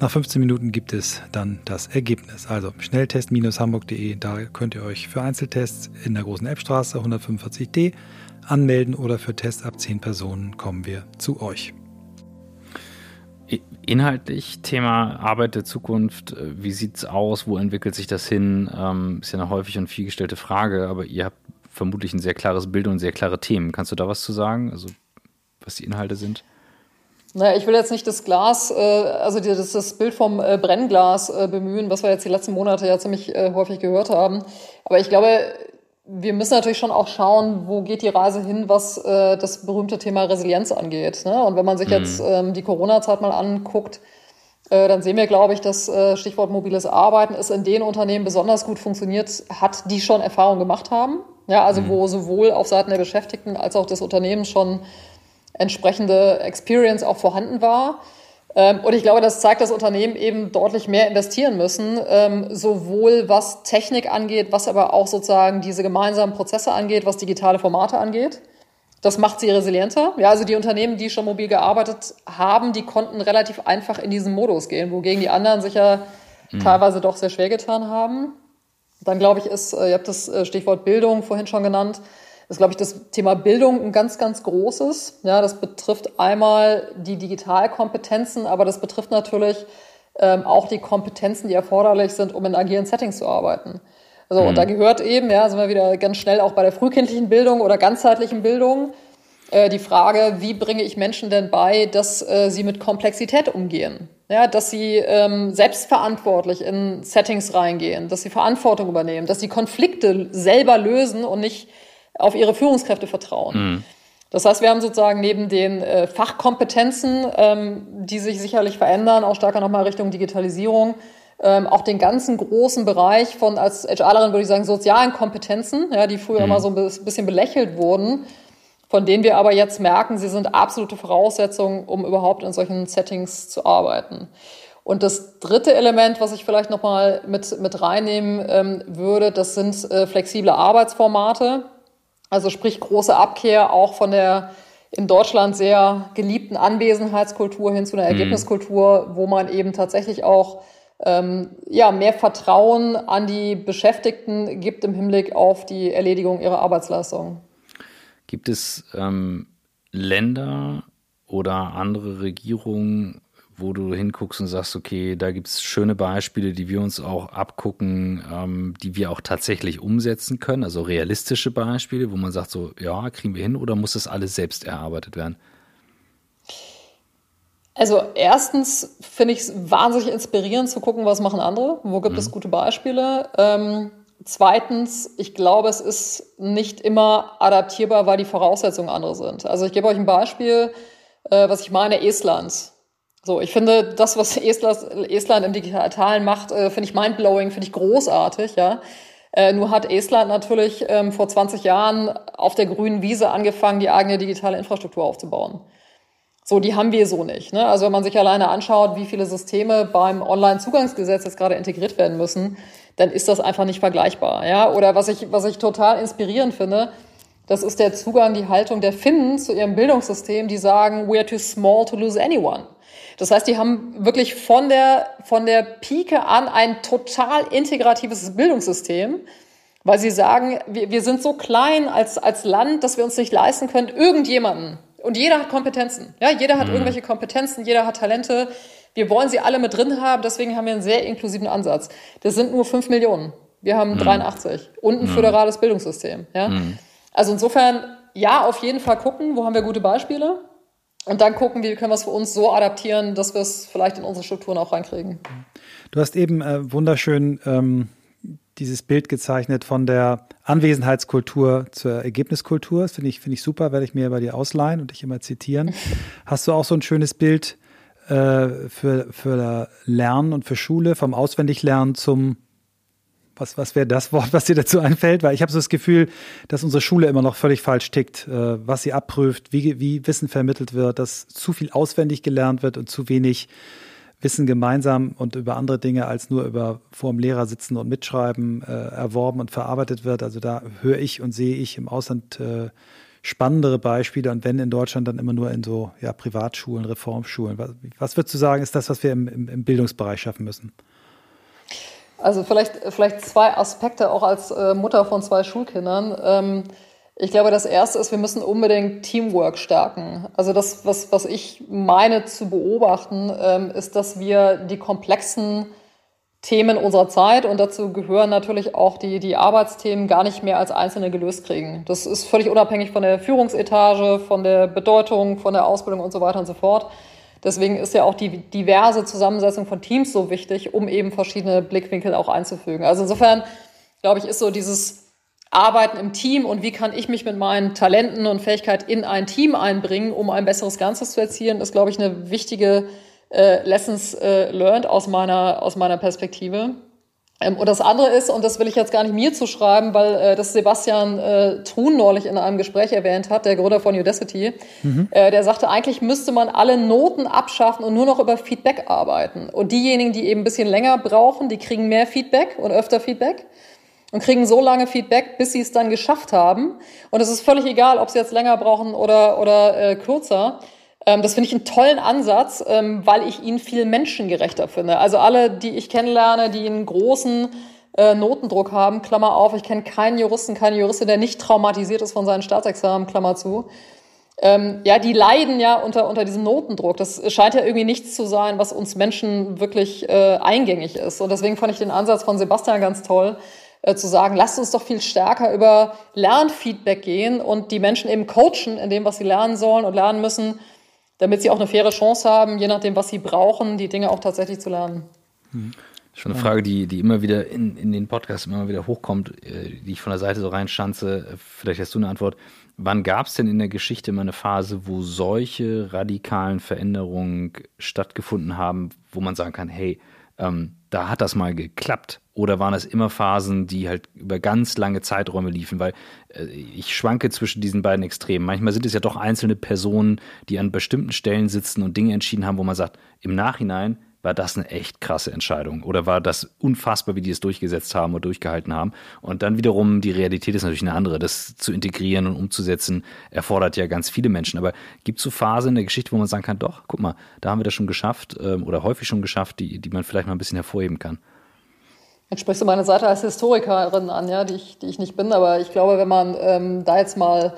Speaker 1: Nach 15 Minuten gibt es dann das Ergebnis. Also schnelltest-hamburg.de, da könnt ihr euch für Einzeltests in der großen Elbstraße 145d anmelden oder für Tests ab 10 Personen kommen wir zu euch.
Speaker 2: Inhaltlich, Thema Arbeit der Zukunft, äh, wie sieht es aus, wo entwickelt sich das hin? Ähm, ist ja eine häufig und viel gestellte Frage, aber ihr habt vermutlich ein sehr klares Bild und sehr klare Themen. Kannst du da was zu sagen, also was die Inhalte sind?
Speaker 3: Naja, ich will jetzt nicht das Glas, äh, also das, das Bild vom äh, Brennglas bemühen, was wir jetzt die letzten Monate ja ziemlich häufig gehört haben. Aber ich glaube, wir müssen natürlich schon auch schauen, wo geht die Reise hin, was äh, das berühmte Thema Resilienz angeht. Ne? Und wenn man sich mhm. jetzt ähm, die Corona-Zeit mal anguckt, äh, dann sehen wir, glaube ich, dass äh, Stichwort mobiles Arbeiten es in den Unternehmen besonders gut funktioniert hat, die schon Erfahrung gemacht haben. Ja, also mhm. wo sowohl auf Seiten der Beschäftigten als auch des Unternehmens schon entsprechende Experience auch vorhanden war. Ähm, und ich glaube, das zeigt, dass Unternehmen eben deutlich mehr investieren müssen, ähm, sowohl was Technik angeht, was aber auch sozusagen diese gemeinsamen Prozesse angeht, was digitale Formate angeht. Das macht sie resilienter. Ja, also die Unternehmen, die schon mobil gearbeitet haben, die konnten relativ einfach in diesen Modus gehen, wogegen die anderen sich ja mhm. teilweise doch sehr schwer getan haben. Dann glaube ich, ist, äh, ihr habt das äh, Stichwort Bildung vorhin schon genannt, ist, glaube ich, das Thema Bildung ein ganz, ganz großes. Ja, das betrifft einmal die Digitalkompetenzen, aber das betrifft natürlich ähm, auch die Kompetenzen, die erforderlich sind, um in agilen Settings zu arbeiten. Also, mhm. und da gehört eben, ja, sind wir wieder ganz schnell auch bei der frühkindlichen Bildung oder ganzheitlichen Bildung, äh, die Frage, wie bringe ich Menschen denn bei, dass äh, sie mit Komplexität umgehen? Ja, dass sie ähm, selbstverantwortlich in Settings reingehen, dass sie Verantwortung übernehmen, dass sie Konflikte selber lösen und nicht auf ihre Führungskräfte vertrauen. Mhm. Das heißt, wir haben sozusagen neben den äh, Fachkompetenzen, ähm, die sich sicherlich verändern, auch stärker nochmal Richtung Digitalisierung, ähm, auch den ganzen großen Bereich von, als HRlerin würde ich sagen, sozialen Kompetenzen, ja, die früher mhm. immer so ein bisschen belächelt wurden, von denen wir aber jetzt merken, sie sind absolute Voraussetzungen, um überhaupt in solchen Settings zu arbeiten. Und das dritte Element, was ich vielleicht nochmal mit, mit reinnehmen ähm, würde, das sind äh, flexible Arbeitsformate. Also sprich große Abkehr auch von der in Deutschland sehr geliebten Anwesenheitskultur hin zu einer mhm. Ergebniskultur, wo man eben tatsächlich auch ähm, ja, mehr Vertrauen an die Beschäftigten gibt im Hinblick auf die Erledigung ihrer Arbeitsleistung.
Speaker 2: Gibt es ähm, Länder oder andere Regierungen, wo du hinguckst und sagst, okay, da gibt es schöne Beispiele, die wir uns auch abgucken, ähm, die wir auch tatsächlich umsetzen können, also realistische Beispiele, wo man sagt, so, ja, kriegen wir hin oder muss das alles selbst erarbeitet werden?
Speaker 3: Also erstens finde ich es wahnsinnig inspirierend zu gucken, was machen andere, wo gibt mhm. es gute Beispiele. Ähm, zweitens, ich glaube, es ist nicht immer adaptierbar, weil die Voraussetzungen andere sind. Also ich gebe euch ein Beispiel, äh, was ich meine, Estland. So, ich finde, das, was Estland im Digitalen macht, äh, finde ich mindblowing, finde ich großartig, ja. Äh, nur hat Estland natürlich ähm, vor 20 Jahren auf der grünen Wiese angefangen, die eigene digitale Infrastruktur aufzubauen. So, die haben wir so nicht. Ne? Also wenn man sich alleine anschaut, wie viele Systeme beim Online-Zugangsgesetz jetzt gerade integriert werden müssen, dann ist das einfach nicht vergleichbar. Ja? Oder was ich, was ich total inspirierend finde, das ist der Zugang, die Haltung der Finnen zu ihrem Bildungssystem, die sagen, we are too small to lose anyone. Das heißt, die haben wirklich von der, von der Pike an ein total integratives Bildungssystem, weil sie sagen, wir, wir sind so klein als, als Land, dass wir uns nicht leisten können, irgendjemanden. Und jeder hat Kompetenzen. Ja, jeder hat mhm. irgendwelche Kompetenzen, jeder hat Talente. Wir wollen sie alle mit drin haben, deswegen haben wir einen sehr inklusiven Ansatz. Das sind nur fünf Millionen. Wir haben mhm. 83 und ein mhm. föderales Bildungssystem. Ja? Mhm. Also insofern, ja, auf jeden Fall gucken, wo haben wir gute Beispiele. Und dann gucken, wie können wir es für uns so adaptieren, dass wir es vielleicht in unsere Strukturen auch reinkriegen.
Speaker 1: Du hast eben äh, wunderschön ähm, dieses Bild gezeichnet von der Anwesenheitskultur zur Ergebniskultur. Das finde ich, finde ich super, werde ich mir bei dir ausleihen und dich immer zitieren. [laughs] Hast du auch so ein schönes Bild äh, für, für Lernen und für Schule, vom Auswendiglernen zum was, was wäre das Wort, was dir dazu einfällt? Weil ich habe so das Gefühl, dass unsere Schule immer noch völlig falsch tickt, äh, was sie abprüft, wie, wie Wissen vermittelt wird, dass zu viel auswendig gelernt wird und zu wenig Wissen gemeinsam und über andere Dinge als nur über vor dem Lehrer sitzen und mitschreiben äh, erworben und verarbeitet wird. Also da höre ich und sehe ich im Ausland äh, spannendere Beispiele und wenn in Deutschland dann immer nur in so ja, Privatschulen, Reformschulen. Was, was würdest du sagen, ist das, was wir im, im, im Bildungsbereich schaffen müssen?
Speaker 3: Also vielleicht, vielleicht zwei Aspekte auch als äh, Mutter von zwei Schulkindern. Ähm, ich glaube, das erste ist, wir müssen unbedingt Teamwork stärken. Also das, was, was ich meine zu beobachten, ähm, ist, dass wir die komplexen Themen unserer Zeit und dazu gehören natürlich auch die, die Arbeitsthemen gar nicht mehr als einzelne gelöst kriegen. Das ist völlig unabhängig von der Führungsetage, von der Bedeutung, von der Ausbildung und so weiter und so fort. Deswegen ist ja auch die diverse Zusammensetzung von Teams so wichtig, um eben verschiedene Blickwinkel auch einzufügen. Also insofern, glaube ich, ist so dieses Arbeiten im Team und wie kann ich mich mit meinen Talenten und Fähigkeiten in ein Team einbringen, um ein besseres Ganzes zu erzielen, ist, glaube ich, eine wichtige äh, Lessons äh, learned aus meiner, aus meiner Perspektive. Ähm, und das andere ist, und das will ich jetzt gar nicht mir zuschreiben, weil äh, das Sebastian äh, Thun neulich in einem Gespräch erwähnt hat, der Gründer von Udacity, mhm. äh, der sagte, eigentlich müsste man alle Noten abschaffen und nur noch über Feedback arbeiten. Und diejenigen, die eben ein bisschen länger brauchen, die kriegen mehr Feedback und öfter Feedback und kriegen so lange Feedback, bis sie es dann geschafft haben. Und es ist völlig egal, ob sie jetzt länger brauchen oder, oder äh, kürzer. Ähm, das finde ich einen tollen Ansatz, ähm, weil ich ihn viel menschengerechter finde. Also alle, die ich kennenlerne, die einen großen äh, Notendruck haben, Klammer auf, ich kenne keinen Juristen, keine Juristin, der nicht traumatisiert ist von seinen Staatsexamen, Klammer zu. Ähm, ja, die leiden ja unter, unter diesem Notendruck. Das scheint ja irgendwie nichts zu sein, was uns Menschen wirklich äh, eingängig ist. Und deswegen fand ich den Ansatz von Sebastian ganz toll, äh, zu sagen, lasst uns doch viel stärker über Lernfeedback gehen und die Menschen eben coachen in dem, was sie lernen sollen und lernen müssen, damit sie auch eine faire Chance haben, je nachdem, was sie brauchen, die Dinge auch tatsächlich zu lernen.
Speaker 2: Mhm. Schon eine Frage, die, die immer wieder in, in den Podcasts immer wieder hochkommt, äh, die ich von der Seite so reinschanze. Vielleicht hast du eine Antwort. Wann gab es denn in der Geschichte mal eine Phase, wo solche radikalen Veränderungen stattgefunden haben, wo man sagen kann, hey, ähm, da hat das mal geklappt? Oder waren es immer Phasen, die halt über ganz lange Zeiträume liefen? Weil äh, ich schwanke zwischen diesen beiden Extremen. Manchmal sind es ja doch einzelne Personen, die an bestimmten Stellen sitzen und Dinge entschieden haben, wo man sagt, im Nachhinein war das eine echt krasse Entscheidung oder war das unfassbar, wie die es durchgesetzt haben oder durchgehalten haben. Und dann wiederum, die Realität ist natürlich eine andere. Das zu integrieren und umzusetzen, erfordert ja ganz viele Menschen. Aber gibt es so Phasen in der Geschichte, wo man sagen kann, doch, guck mal, da haben wir das schon geschafft ähm, oder häufig schon geschafft, die, die man vielleicht mal ein bisschen hervorheben kann?
Speaker 3: Jetzt sprichst du meine Seite als Historikerin an, ja, die ich, die ich nicht bin, aber ich glaube, wenn man ähm, da jetzt mal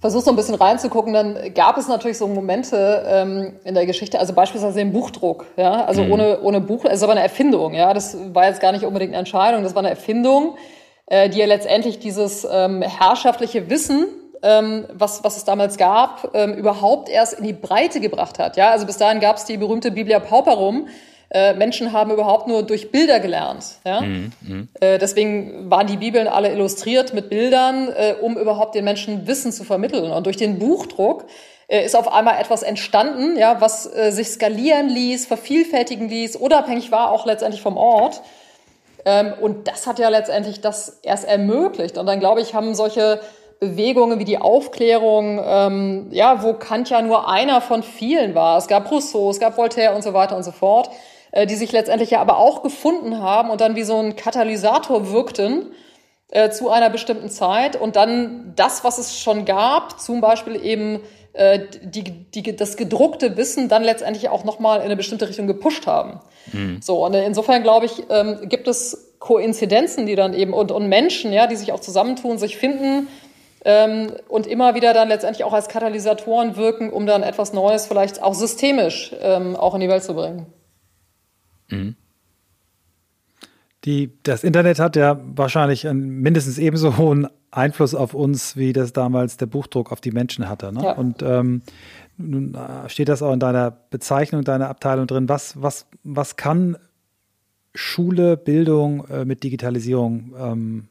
Speaker 3: versucht so ein bisschen reinzugucken, dann gab es natürlich so Momente ähm, in der Geschichte, also beispielsweise den Buchdruck, ja, also mhm. ohne, ohne Buch, es war eine Erfindung, ja, das war jetzt gar nicht unbedingt eine Entscheidung, das war eine Erfindung, äh, die ja letztendlich dieses ähm, herrschaftliche Wissen, ähm, was, was es damals gab, ähm, überhaupt erst in die Breite gebracht hat, ja, also bis dahin gab es die berühmte Biblia Pauperum, äh, Menschen haben überhaupt nur durch Bilder gelernt. Ja? Mhm, mh. äh, deswegen waren die Bibeln alle illustriert mit Bildern, äh, um überhaupt den Menschen Wissen zu vermitteln. Und durch den Buchdruck äh, ist auf einmal etwas entstanden, ja, was äh, sich skalieren ließ, vervielfältigen ließ, unabhängig war auch letztendlich vom Ort. Ähm, und das hat ja letztendlich das erst ermöglicht. Und dann glaube ich, haben solche Bewegungen wie die Aufklärung, ähm, ja, wo Kant ja nur einer von vielen war. Es gab Rousseau, es gab Voltaire und so weiter und so fort äh, die sich letztendlich ja aber auch gefunden haben und dann wie so ein Katalysator wirkten äh, zu einer bestimmten Zeit und dann das, was es schon gab, zum Beispiel eben äh, die, die, das gedruckte Wissen dann letztendlich auch nochmal in eine bestimmte Richtung gepusht haben. Mhm. So, und insofern glaube ich, ähm, gibt es Koinzidenzen, die dann eben und, und Menschen, ja, die sich auch zusammentun, sich finden, ähm, und immer wieder dann letztendlich auch als Katalysatoren wirken, um dann etwas Neues vielleicht auch systemisch ähm, auch in die Welt zu bringen. Mhm.
Speaker 1: Die, das Internet hat ja wahrscheinlich einen mindestens ebenso hohen Einfluss auf uns, wie das damals der Buchdruck auf die Menschen hatte. Ne? Ja. Und ähm, nun äh, steht das auch in deiner Bezeichnung, deiner Abteilung drin. Was, was, was kann Schule, Bildung äh, mit Digitalisierung ähm,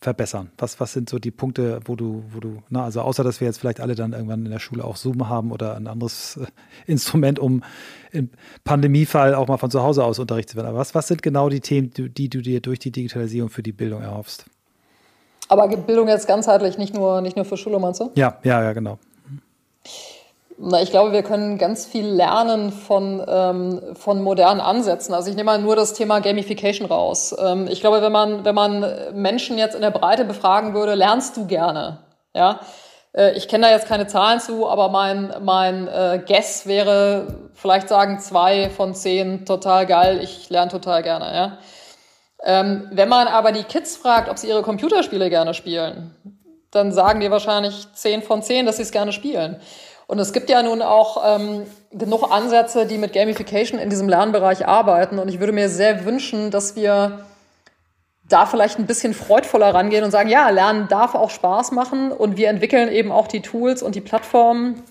Speaker 1: verbessern? Was, was sind so die Punkte, wo du, wo du, na, also außer dass wir jetzt vielleicht alle dann irgendwann in der Schule auch Zoom haben oder ein anderes äh, [laughs] Instrument, um im Pandemiefall auch mal von zu Hause aus unterrichtet zu werden. Aber was, was sind genau die Themen, die, die du dir durch die Digitalisierung für die Bildung erhoffst?
Speaker 3: Aber Bildung jetzt ganzheitlich, nicht nur, nicht nur für Schule, meinst du?
Speaker 1: Ja, ja, ja, genau.
Speaker 3: Na, ich glaube, wir können ganz viel lernen von, ähm, von modernen Ansätzen. Also ich nehme mal nur das Thema Gamification raus. Ähm, ich glaube, wenn man, wenn man Menschen jetzt in der Breite befragen würde, lernst du gerne? Ja, äh, ich kenne da jetzt keine Zahlen zu, aber mein, mein äh, Guess wäre vielleicht sagen zwei von zehn total geil, ich lerne total gerne. Ja? Ähm, wenn man aber die Kids fragt, ob sie ihre Computerspiele gerne spielen, dann sagen die wahrscheinlich zehn von zehn, dass sie es gerne spielen. Und es gibt ja nun auch ähm, genug Ansätze, die mit Gamification in diesem Lernbereich arbeiten. Und ich würde mir sehr wünschen, dass wir da vielleicht ein bisschen freudvoller rangehen und sagen, ja, Lernen darf auch Spaß machen und wir entwickeln eben auch die Tools und die Plattformen,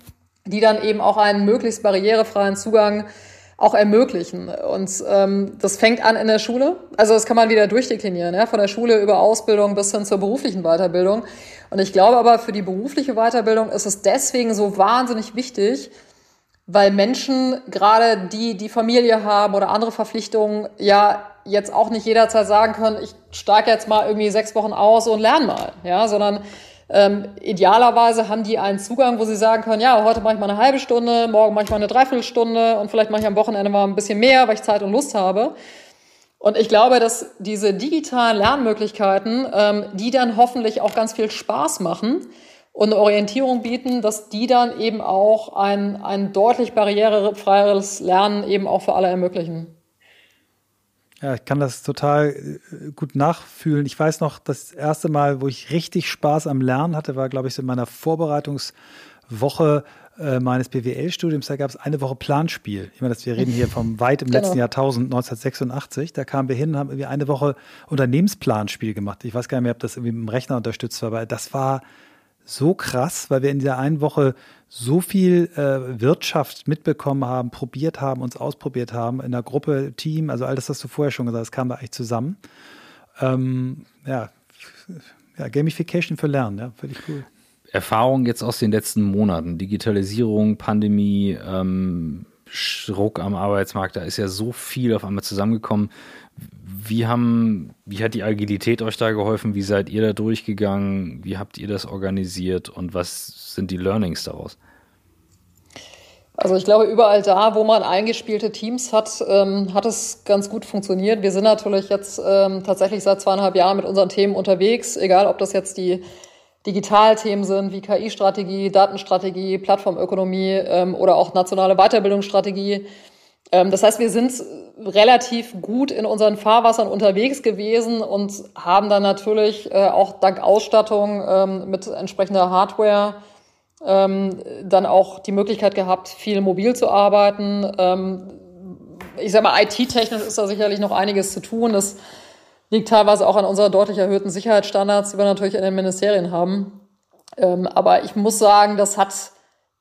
Speaker 3: die dann eben auch einen möglichst barrierefreien Zugang auch ermöglichen. Und ähm, das fängt an in der Schule. Also das kann man wieder durchdeklinieren, ja? von der Schule über Ausbildung bis hin zur beruflichen Weiterbildung. Und ich glaube aber, für die berufliche Weiterbildung ist es deswegen so wahnsinnig wichtig, weil Menschen, gerade die, die Familie haben oder andere Verpflichtungen, ja jetzt auch nicht jederzeit sagen können, ich steige jetzt mal irgendwie sechs Wochen aus und lerne mal, ja, sondern ähm, idealerweise haben die einen Zugang, wo sie sagen können, ja, heute mache ich mal eine halbe Stunde, morgen mache ich mal eine Dreiviertelstunde und vielleicht mache ich am Wochenende mal ein bisschen mehr, weil ich Zeit und Lust habe. Und ich glaube, dass diese digitalen Lernmöglichkeiten, ähm, die dann hoffentlich auch ganz viel Spaß machen und eine Orientierung bieten, dass die dann eben auch ein, ein deutlich barrierefreieres Lernen eben auch für alle ermöglichen.
Speaker 1: Ja, ich kann das total äh, gut nachfühlen. Ich weiß noch, das erste Mal, wo ich richtig Spaß am Lernen hatte, war, glaube ich, so in meiner Vorbereitungswoche äh, meines BWL-Studiums. Da gab es eine Woche Planspiel. Ich meine, wir reden hier vom weit im [laughs] genau. letzten Jahrtausend, 1986. Da kamen wir hin und haben irgendwie eine Woche Unternehmensplanspiel gemacht. Ich weiß gar nicht mehr, ob das irgendwie mit dem Rechner unterstützt war, aber das war so krass, weil wir in dieser einen Woche so viel äh, Wirtschaft mitbekommen haben, probiert haben, uns ausprobiert haben in der Gruppe, Team, also all das, was du vorher schon gesagt hast, kam da eigentlich zusammen. Ähm, ja, ja, Gamification für Lernen, ja, völlig cool.
Speaker 2: Erfahrung jetzt aus den letzten Monaten, Digitalisierung, Pandemie, ähm, Ruck am Arbeitsmarkt, da ist ja so viel auf einmal zusammengekommen. Wie haben, wie hat die Agilität euch da geholfen? Wie seid ihr da durchgegangen? Wie habt ihr das organisiert und was sind die Learnings daraus?
Speaker 3: Also ich glaube, überall da, wo man eingespielte Teams hat, ähm, hat es ganz gut funktioniert. Wir sind natürlich jetzt ähm, tatsächlich seit zweieinhalb Jahren mit unseren Themen unterwegs, egal ob das jetzt die Digitalthemen sind wie KI-Strategie, Datenstrategie, Plattformökonomie ähm, oder auch nationale Weiterbildungsstrategie. Ähm, das heißt, wir sind relativ gut in unseren Fahrwassern unterwegs gewesen und haben dann natürlich äh, auch dank Ausstattung ähm, mit entsprechender Hardware ähm, dann auch die Möglichkeit gehabt, viel mobil zu arbeiten. Ähm, ich sage mal, IT-technisch ist da sicherlich noch einiges zu tun. Das liegt teilweise auch an unseren deutlich erhöhten Sicherheitsstandards, die wir natürlich in den Ministerien haben. Ähm, aber ich muss sagen, das hat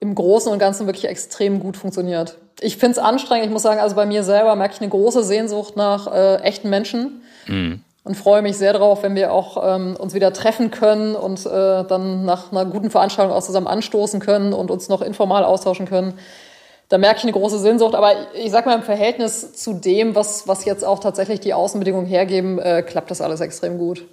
Speaker 3: im Großen und Ganzen wirklich extrem gut funktioniert. Ich finde es anstrengend. Ich muss sagen, also bei mir selber merke ich eine große Sehnsucht nach äh, echten Menschen. Mhm. Und freue mich sehr darauf, wenn wir auch ähm, uns wieder treffen können und äh, dann nach einer guten Veranstaltung auch zusammen anstoßen können und uns noch informal austauschen können. Da merke ich eine große Sehnsucht. Aber ich sag mal, im Verhältnis zu dem, was, was jetzt auch tatsächlich die Außenbedingungen hergeben, äh, klappt das alles extrem gut.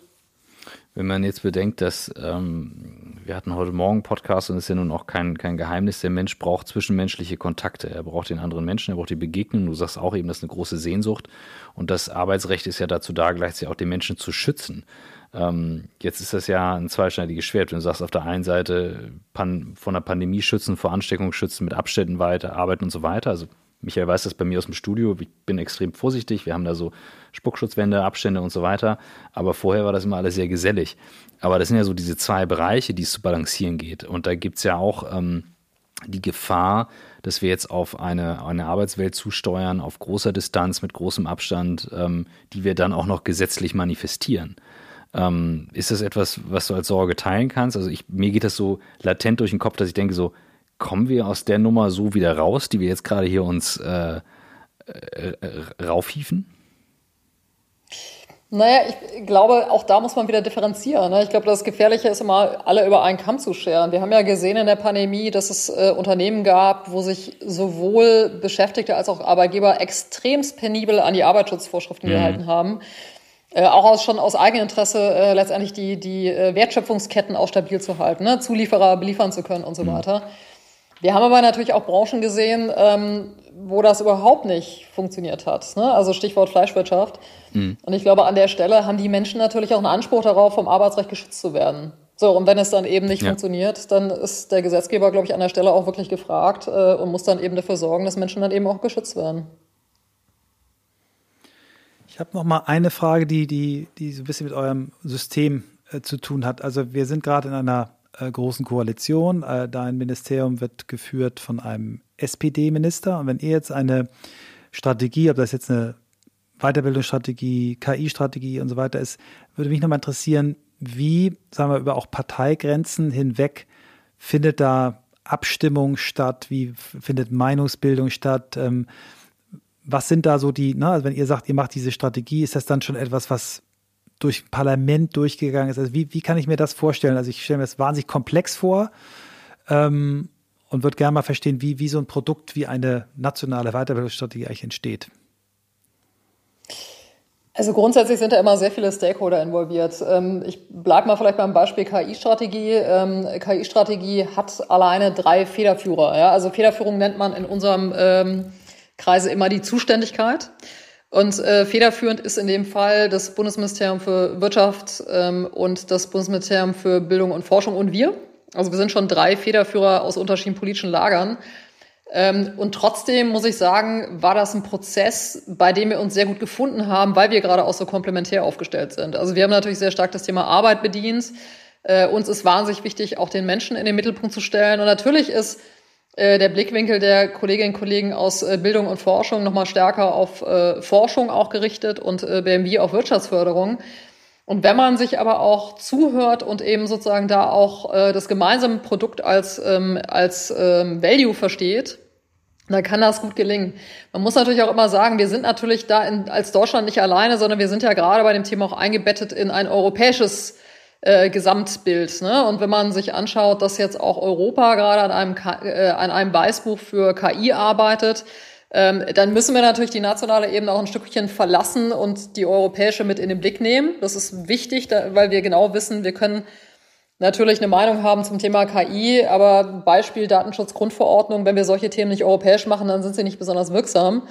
Speaker 2: Wenn man jetzt bedenkt, dass ähm, wir hatten heute Morgen Podcast und es ist ja nun auch kein, kein Geheimnis, der Mensch braucht zwischenmenschliche Kontakte. Er braucht den anderen Menschen, er braucht die Begegnung. Du sagst auch eben, das ist eine große Sehnsucht. Und das Arbeitsrecht ist ja dazu da, gleichzeitig auch den Menschen zu schützen. Ähm, jetzt ist das ja ein zweischneidiges Schwert. Wenn du sagst, auf der einen Seite Pan von der Pandemie schützen, vor Ansteckung schützen, mit Abständen weiter arbeiten und so weiter. Also Michael weiß das bei mir aus dem Studio. Ich bin extrem vorsichtig. Wir haben da so Spuckschutzwände, Abstände und so weiter. Aber vorher war das immer alles sehr gesellig. Aber das sind ja so diese zwei Bereiche, die es zu balancieren geht. Und da gibt es ja auch ähm, die Gefahr, dass wir jetzt auf eine, eine Arbeitswelt zusteuern, auf großer Distanz, mit großem Abstand, ähm, die wir dann auch noch gesetzlich manifestieren. Ähm, ist das etwas, was du als Sorge teilen kannst? Also ich, mir geht das so latent durch den Kopf, dass ich denke so, kommen wir aus der Nummer so wieder raus, die wir jetzt gerade hier uns äh, äh, äh, raufhieven?
Speaker 3: Naja, ich glaube, auch da muss man wieder differenzieren. Ne? Ich glaube, das Gefährliche ist immer, alle über einen Kamm zu scheren. Wir haben ja gesehen in der Pandemie, dass es äh, Unternehmen gab, wo sich sowohl Beschäftigte als auch Arbeitgeber extremst penibel an die Arbeitsschutzvorschriften mhm. gehalten haben. Äh, auch aus, schon aus Eigeninteresse äh, letztendlich die, die äh, Wertschöpfungsketten auch stabil zu halten, ne? Zulieferer beliefern zu können und so mhm. weiter. Wir haben aber natürlich auch Branchen gesehen, ähm, wo das überhaupt nicht funktioniert hat. Ne? Also Stichwort Fleischwirtschaft. Mhm. Und ich glaube, an der Stelle haben die Menschen natürlich auch einen Anspruch darauf, vom Arbeitsrecht geschützt zu werden. So, und wenn es dann eben nicht ja. funktioniert, dann ist der Gesetzgeber, glaube ich, an der Stelle auch wirklich gefragt äh, und muss dann eben dafür sorgen, dass Menschen dann eben auch geschützt werden.
Speaker 1: Ich habe noch mal eine Frage, die, die, die so ein bisschen mit eurem System äh, zu tun hat. Also wir sind gerade in einer äh, großen Koalition. Äh, dein Ministerium wird geführt von einem SPD-Minister. Und wenn ihr jetzt eine Strategie, ob das jetzt eine Weiterbildungsstrategie, KI-Strategie und so weiter ist, würde mich nochmal interessieren, wie, sagen wir, über auch Parteigrenzen hinweg findet da Abstimmung statt? Wie findet Meinungsbildung statt? Ähm, was sind da so die, ne, also wenn ihr sagt, ihr macht diese Strategie, ist das dann schon etwas, was durch Parlament durchgegangen ist? Also wie, wie kann ich mir das vorstellen? Also ich stelle mir das wahnsinnig komplex vor ähm, und würde gerne mal verstehen, wie, wie so ein Produkt wie eine nationale Weiterbildungsstrategie eigentlich entsteht.
Speaker 3: Also grundsätzlich sind da immer sehr viele Stakeholder involviert. Ähm, ich bleibe mal vielleicht beim Beispiel KI-Strategie. Ähm, KI-Strategie hat alleine drei Federführer. Also Federführung nennt man in unserem ähm, Kreise immer die Zuständigkeit. Und äh, federführend ist in dem Fall das Bundesministerium für Wirtschaft und das Bundesministerium für Bildung und Forschung und wir. Also wir sind schon drei Federführer aus unterschiedlichen politischen Lagern. Ähm, und trotzdem muss ich sagen, war das ein Prozess, bei dem wir uns sehr gut gefunden haben, weil wir gerade auch so komplementär aufgestellt sind. Also wir haben natürlich sehr stark das Thema Arbeit bedient. Äh, uns ist wahnsinnig wichtig, auch den Menschen in den Mittelpunkt zu stellen. Und natürlich ist äh, der Blickwinkel der Kolleginnen und Kollegen aus äh, Bildung und Forschung nochmal stärker auf Forschung auch gerichtet und BMW auf Wirtschaftsförderung. Und wenn man sich aber auch zuhört und eben sozusagen da auch äh, das gemeinsame Produkt als, ähm, als ähm, Value versteht, dann kann das gut gelingen. Man muss natürlich auch immer sagen, wir sind natürlich da in, als Deutschland nicht alleine, sondern wir sind ja gerade bei dem Thema auch eingebettet in ein europäisches äh, Gesamtbild. Ne? Und wenn man sich anschaut, dass jetzt auch Europa gerade an einem, äh, an einem Weißbuch für KI arbeitet, ähm, dann müssen wir natürlich die nationale Ebene auch ein Stückchen verlassen und die europäische mit in den Blick nehmen. Das ist wichtig, da, weil wir genau wissen, wir können natürlich eine Meinung haben zum Thema KI, aber Beispiel Datenschutzgrundverordnung, wenn wir solche Themen nicht europäisch machen, dann sind sie nicht besonders wirksam.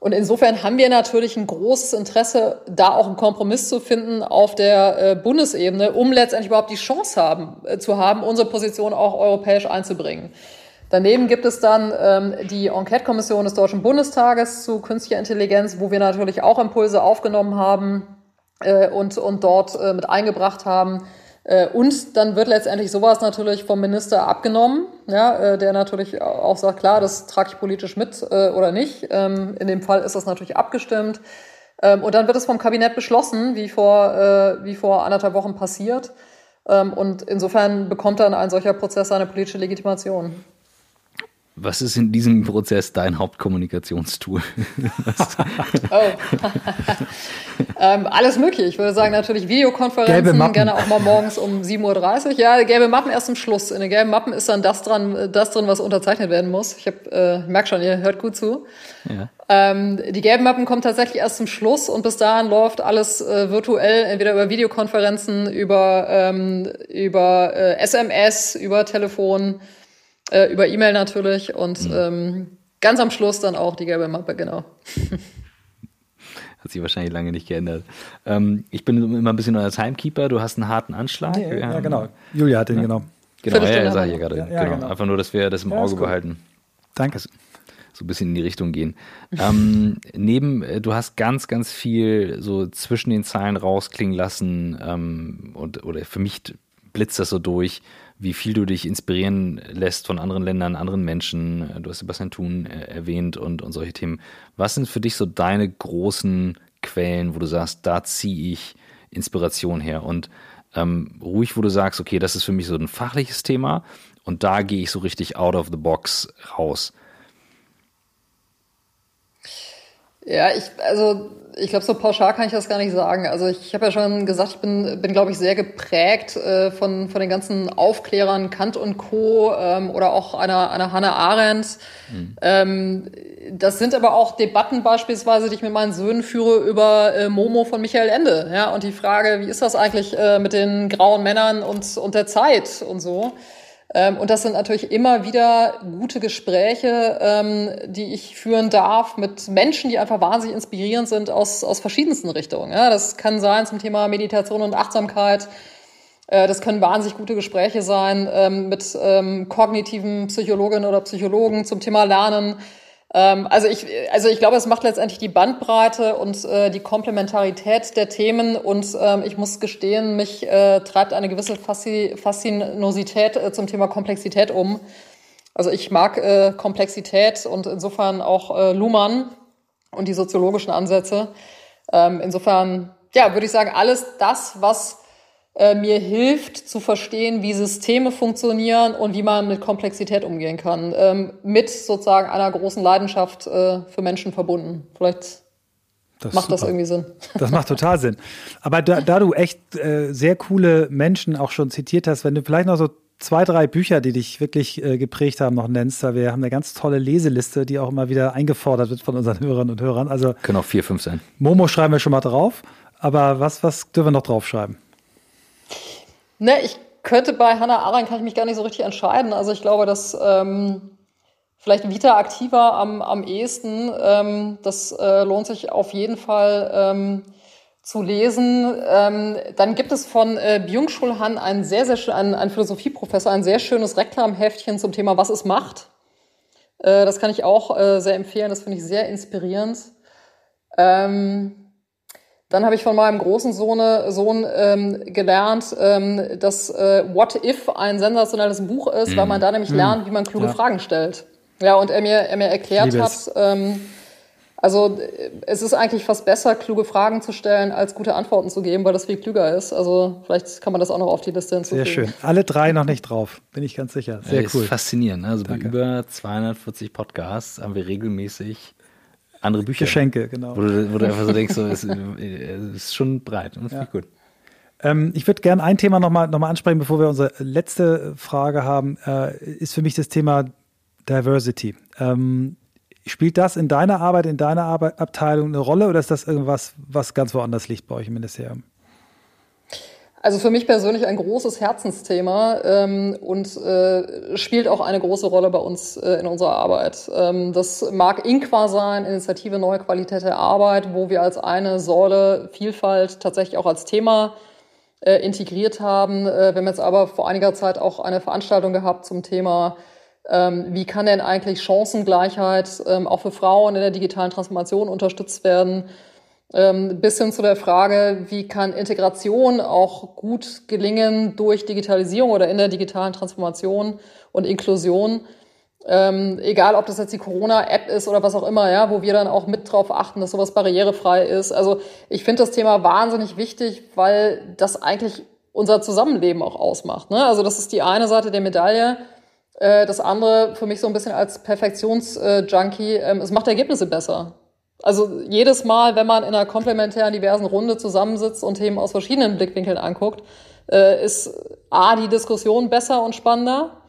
Speaker 3: Und insofern haben wir natürlich ein großes Interesse, da auch einen Kompromiss zu finden auf der äh, Bundesebene, um letztendlich überhaupt die Chance haben, äh, zu haben, unsere Position auch europäisch einzubringen. Daneben gibt es dann ähm, die Enquete-Kommission des Deutschen Bundestages zu künstlicher Intelligenz, wo wir natürlich auch Impulse aufgenommen haben äh, und, und dort äh, mit eingebracht haben. Äh, und dann wird letztendlich sowas natürlich vom Minister abgenommen, ja, äh, der natürlich auch sagt, klar, das trage ich politisch mit äh, oder nicht. Ähm, in dem Fall ist das natürlich abgestimmt. Ähm, und dann wird es vom Kabinett beschlossen, wie vor, wie vor anderthalb Wochen passiert. Ähm, und insofern bekommt dann ein solcher Prozess seine politische Legitimation.
Speaker 2: Was ist in diesem Prozess dein Hauptkommunikationstool? [laughs] oh. [laughs]
Speaker 3: ähm, alles mögliche. Ich würde sagen, natürlich Videokonferenzen, gerne auch mal morgens um 7.30 Uhr. Ja, gelbe Mappen erst zum Schluss. In den gelben Mappen ist dann das dran, das drin, was unterzeichnet werden muss. Ich hab, äh, merk schon, ihr hört gut zu. Ja. Ähm, die gelben Mappen kommen tatsächlich erst zum Schluss und bis dahin läuft alles äh, virtuell, entweder über Videokonferenzen, über, ähm, über äh, SMS, über Telefon äh, über E-Mail natürlich und mhm. ähm, ganz am Schluss dann auch die gelbe Mappe, genau. [laughs]
Speaker 2: Hat sich wahrscheinlich lange nicht geändert. Ähm, ich bin immer ein bisschen neuer Timekeeper. Du hast einen harten Anschlag.
Speaker 1: Ja, ja genau. Julia hat den, ja. genau.
Speaker 2: Genau, ja, ja, sage ich gerade. Ja, genau. genau. Einfach nur, dass wir das im Auge behalten.
Speaker 1: Danke.
Speaker 2: So ein bisschen in die Richtung gehen. ähm, [laughs] neben, äh, du hast ganz, ganz viel so zwischen den Zeilen rausklingen lassen ähm, und oder für mich blitzt das so durch wie viel du dich inspirieren lässt von anderen Ländern, anderen Menschen. Du hast Sebastian Thun äh, erwähnt und, und solche Themen. Was sind für dich so deine großen Quellen, wo du sagst, da ziehe ich Inspiration her? Und ähm, ruhig, wo du sagst, okay, das ist für mich so ein fachliches Thema und da gehe ich so richtig out of the box raus.
Speaker 3: Ja, ich, also ich glaube, so pauschal kann ich das gar nicht sagen. Also ich, habe ja schon gesagt, ich bin, bin glaube ich, sehr geprägt äh, von, von den ganzen Aufklärern Kant und Co. Ähm, oder auch einer, einer Hannah Arendt. Mhm. Ähm, das sind aber auch Debatten beispielsweise, die ich mit meinen Söhnen führe über äh, Momo von Michael Ende. Ja, und die Frage, wie ist das eigentlich äh, mit den grauen Männern und, und der Zeit und so. Ähm, und das sind natürlich immer wieder gute Gespräche, ähm, die ich führen darf mit Menschen, die einfach wahnsinnig inspirierend sind aus, aus verschiedensten Richtungen. Ja, das kann sein zum Thema Meditation und Achtsamkeit. Äh, das können wahnsinnig gute Gespräche sein ähm, mit kognitiven Psychologinnen oder Psychologen zum Thema Lernen. Ähm, also ich, also ich glaube, es macht letztendlich die Bandbreite und äh, die Komplementarität der Themen und ähm, ich muss gestehen, mich äh, treibt eine gewisse Faszi Faszinosität äh, zum Thema Komplexität um. Also ich mag äh, Komplexität und insofern auch äh, Luhmann und die soziologischen Ansätze. Ähm, insofern, ja, würde ich sagen, alles das, was äh, mir hilft zu verstehen, wie Systeme funktionieren und wie man mit Komplexität umgehen kann. Ähm, mit sozusagen einer großen Leidenschaft äh, für Menschen verbunden. Vielleicht das macht das irgendwie Sinn.
Speaker 1: Das macht total Sinn. Aber da, da du echt äh, sehr coole Menschen auch schon zitiert hast, wenn du vielleicht noch so zwei, drei Bücher, die dich wirklich äh, geprägt haben, noch nennst, weil wir haben eine ganz tolle Leseliste, die auch immer wieder eingefordert wird von unseren Hörern und Hörern. Also
Speaker 2: können auch vier, fünf sein.
Speaker 1: Momo schreiben wir schon mal drauf. Aber was, was dürfen wir noch draufschreiben?
Speaker 3: Ne, ich könnte bei Hannah Arendt kann ich mich gar nicht so richtig entscheiden. Also ich glaube, dass ähm, vielleicht Vita aktiver am, am ehesten, ähm, das äh, lohnt sich auf jeden Fall ähm, zu lesen. Ähm, dann gibt es von äh, Byung-Chul Han einen sehr, sehr schön, einen, einen Philosophieprofessor, ein sehr schönes Reklamheftchen zum Thema Was ist Macht? Äh, das kann ich auch äh, sehr empfehlen, das finde ich sehr inspirierend. Ähm, dann habe ich von meinem großen Sohne, Sohn ähm, gelernt, ähm, dass äh, What If ein sensationelles Buch ist, mm. weil man da nämlich mm. lernt, wie man kluge ja. Fragen stellt. Ja, und er mir, er mir erklärt hat, ähm, also es ist eigentlich fast besser, kluge Fragen zu stellen, als gute Antworten zu geben, weil das viel klüger ist. Also vielleicht kann man das auch noch auf die Liste
Speaker 1: hinzufügen. Sehr schön. Alle drei noch nicht drauf, bin ich ganz sicher. Sehr
Speaker 2: ja,
Speaker 1: cool.
Speaker 2: Ist faszinierend. Ne? Also Danke. bei über 240 Podcasts haben wir regelmäßig andere Bücher.
Speaker 1: Geschenke, genau.
Speaker 2: Wo du, wo du einfach so denkst, so, es ist schon breit und das ja. gut.
Speaker 1: Ähm, ich würde gerne ein Thema nochmal noch mal ansprechen, bevor wir unsere letzte Frage haben, äh, ist für mich das Thema Diversity. Ähm, spielt das in deiner Arbeit, in deiner Arbeit, Abteilung eine Rolle oder ist das irgendwas, was ganz woanders liegt bei euch im Ministerium?
Speaker 3: Also für mich persönlich ein großes Herzensthema ähm, und äh, spielt auch eine große Rolle bei uns äh, in unserer Arbeit. Ähm, das mag Inqua sein, Initiative Neue Qualität der Arbeit, wo wir als eine Säule Vielfalt tatsächlich auch als Thema äh, integriert haben. Äh, wir haben jetzt aber vor einiger Zeit auch eine Veranstaltung gehabt zum Thema, ähm, wie kann denn eigentlich Chancengleichheit ähm, auch für Frauen in der digitalen Transformation unterstützt werden bis hin zu der Frage, wie kann Integration auch gut gelingen durch Digitalisierung oder in der digitalen Transformation und Inklusion. Ähm, egal, ob das jetzt die Corona-App ist oder was auch immer, ja, wo wir dann auch mit drauf achten, dass sowas barrierefrei ist. Also ich finde das Thema wahnsinnig wichtig, weil das eigentlich unser Zusammenleben auch ausmacht. Ne? Also das ist die eine Seite der Medaille. Äh, das andere für mich so ein bisschen als Perfektionsjunkie, äh, ähm, es macht Ergebnisse besser. Also jedes Mal, wenn man in einer komplementären diversen Runde zusammensitzt und Themen aus verschiedenen Blickwinkeln anguckt, äh, ist A, die Diskussion besser und spannender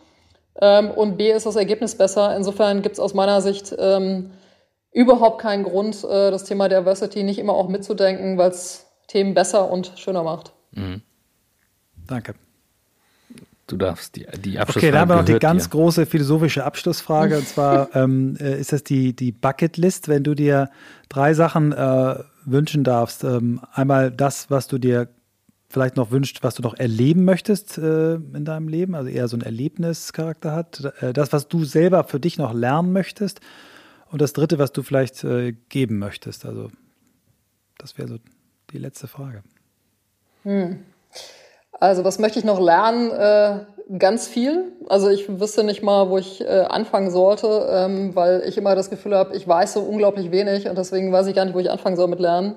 Speaker 3: ähm, und B, ist das Ergebnis besser. Insofern gibt es aus meiner Sicht ähm, überhaupt keinen Grund, äh, das Thema Diversity nicht immer auch mitzudenken, weil es Themen besser und schöner macht. Mhm.
Speaker 1: Danke.
Speaker 2: Du darfst die, die Abschlussfrage.
Speaker 1: Okay, dann haben wir noch die ganz dir. große philosophische Abschlussfrage. und zwar [laughs] ähm, äh, ist das die, die Bucketlist, wenn du dir drei Sachen äh, wünschen darfst. Ähm, einmal das, was du dir vielleicht noch wünscht, was du noch erleben möchtest äh, in deinem Leben, also eher so ein Erlebnischarakter hat. Äh, das, was du selber für dich noch lernen möchtest. Und das dritte, was du vielleicht äh, geben möchtest. Also, das wäre so die letzte Frage.
Speaker 3: Hm. Also was möchte ich noch lernen? Äh, ganz viel. Also ich wüsste nicht mal, wo ich äh, anfangen sollte, ähm, weil ich immer das Gefühl habe, ich weiß so unglaublich wenig und deswegen weiß ich gar nicht, wo ich anfangen soll mit Lernen.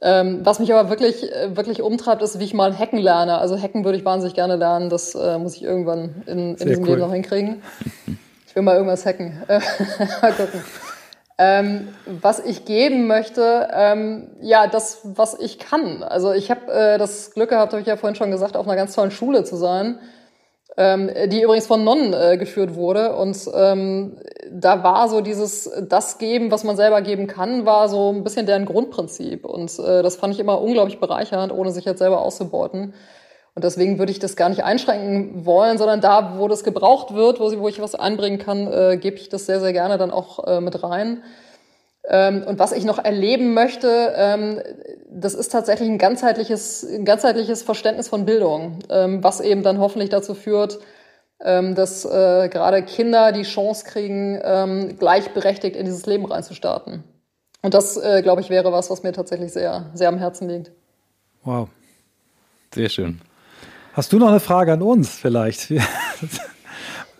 Speaker 3: Ähm, was mich aber wirklich, äh, wirklich umtreibt, ist, wie ich mal Hacken lerne. Also Hacken würde ich wahnsinnig gerne lernen. Das äh, muss ich irgendwann in, in diesem cool. Leben noch hinkriegen. Ich will mal irgendwas hacken. [laughs] mal gucken. Ähm, was ich geben möchte, ähm, ja, das, was ich kann. Also ich habe äh, das Glück gehabt, habe ich ja vorhin schon gesagt, auf einer ganz tollen Schule zu sein, ähm, die übrigens von Nonnen äh, geführt wurde. Und ähm, da war so dieses, das geben, was man selber geben kann, war so ein bisschen deren Grundprinzip. Und äh, das fand ich immer unglaublich bereichernd, ohne sich jetzt selber auszubeuten. Und deswegen würde ich das gar nicht einschränken wollen, sondern da, wo das gebraucht wird, wo, ich was einbringen kann, äh, gebe ich das sehr, sehr gerne dann auch äh, mit rein. Ähm, und was ich noch erleben möchte, ähm, das ist tatsächlich ein ganzheitliches, ein ganzheitliches Verständnis von Bildung, ähm, was eben dann hoffentlich dazu führt, ähm, dass äh, gerade Kinder die Chance kriegen, ähm, gleichberechtigt in dieses Leben reinzustarten. Und das, äh, glaube ich, wäre was, was mir tatsächlich sehr, sehr am Herzen liegt.
Speaker 2: Wow. Sehr schön.
Speaker 1: Hast du noch eine Frage an uns vielleicht? [laughs]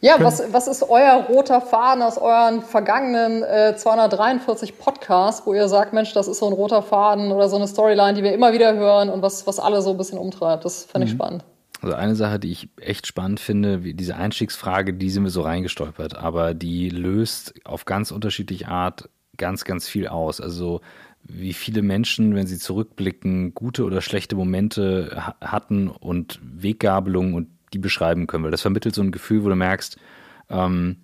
Speaker 3: Ja, was, was ist euer roter Faden aus euren vergangenen äh, 243 Podcasts, wo ihr sagt, Mensch, das ist so ein roter Faden oder so eine Storyline, die wir immer wieder hören und was, was alle so ein bisschen umtreibt? Das fände ich mhm. spannend.
Speaker 2: Also eine Sache, die ich echt spannend finde, wie diese Einstiegsfrage, die sind wir so reingestolpert, aber die löst auf ganz unterschiedliche Art ganz, ganz viel aus. Also wie viele Menschen, wenn sie zurückblicken, gute oder schlechte Momente hatten und Weggabelungen und die beschreiben können, weil das vermittelt so ein Gefühl, wo du merkst, ähm,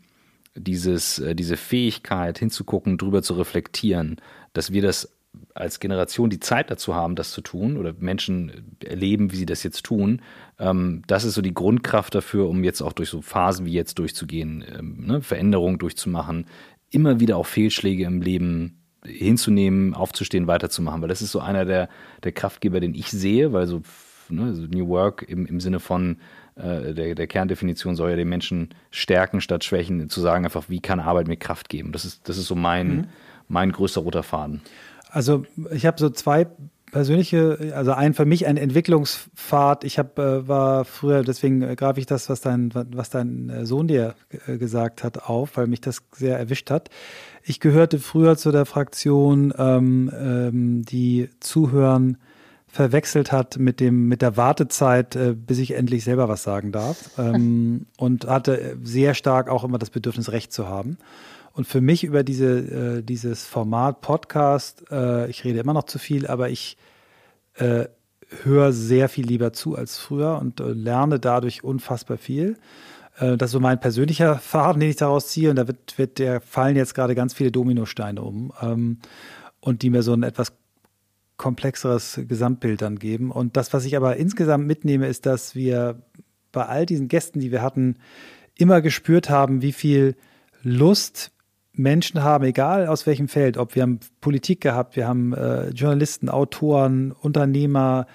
Speaker 2: dieses, äh, diese Fähigkeit hinzugucken, drüber zu reflektieren, dass wir das als Generation die Zeit dazu haben, das zu tun oder Menschen erleben, wie sie das jetzt tun, ähm, das ist so die Grundkraft dafür, um jetzt auch durch so Phasen wie jetzt durchzugehen, ähm, ne, Veränderungen durchzumachen, immer wieder auch Fehlschläge im Leben hinzunehmen, aufzustehen, weiterzumachen, weil das ist so einer der, der Kraftgeber, den ich sehe, weil so, ne, so New Work im, im Sinne von äh, der, der Kerndefinition soll ja den Menschen stärken statt schwächen, zu sagen einfach, wie kann Arbeit mir Kraft geben. Das ist, das ist so mein, mhm. mein größter roter Faden.
Speaker 1: Also ich habe so zwei persönliche, also ein für mich ein Entwicklungspfad. Ich habe äh, war früher, deswegen äh, greife ich das, was dein was dein äh, Sohn dir gesagt hat, auf, weil mich das sehr erwischt hat. Ich gehörte früher zu der Fraktion, ähm, ähm, die zuhören verwechselt hat mit dem mit der Wartezeit, äh, bis ich endlich selber was sagen darf [laughs] ähm, und hatte sehr stark auch immer das Bedürfnis Recht zu haben. Und für mich über diese äh, dieses Format Podcast, äh, ich rede immer noch zu viel, aber ich äh, höre sehr viel lieber zu als früher und äh, lerne dadurch unfassbar viel. Äh, das ist so mein persönlicher Faden, den ich daraus ziehe. Und da wird, wird der fallen jetzt gerade ganz viele Dominosteine um ähm, und die mir so ein etwas komplexeres Gesamtbild dann geben. Und das, was ich aber insgesamt mitnehme, ist, dass wir bei all diesen Gästen, die wir hatten, immer gespürt haben, wie viel Lust Menschen haben, egal aus welchem Feld, ob wir haben Politik gehabt, wir haben äh, Journalisten, Autoren, Unternehmer,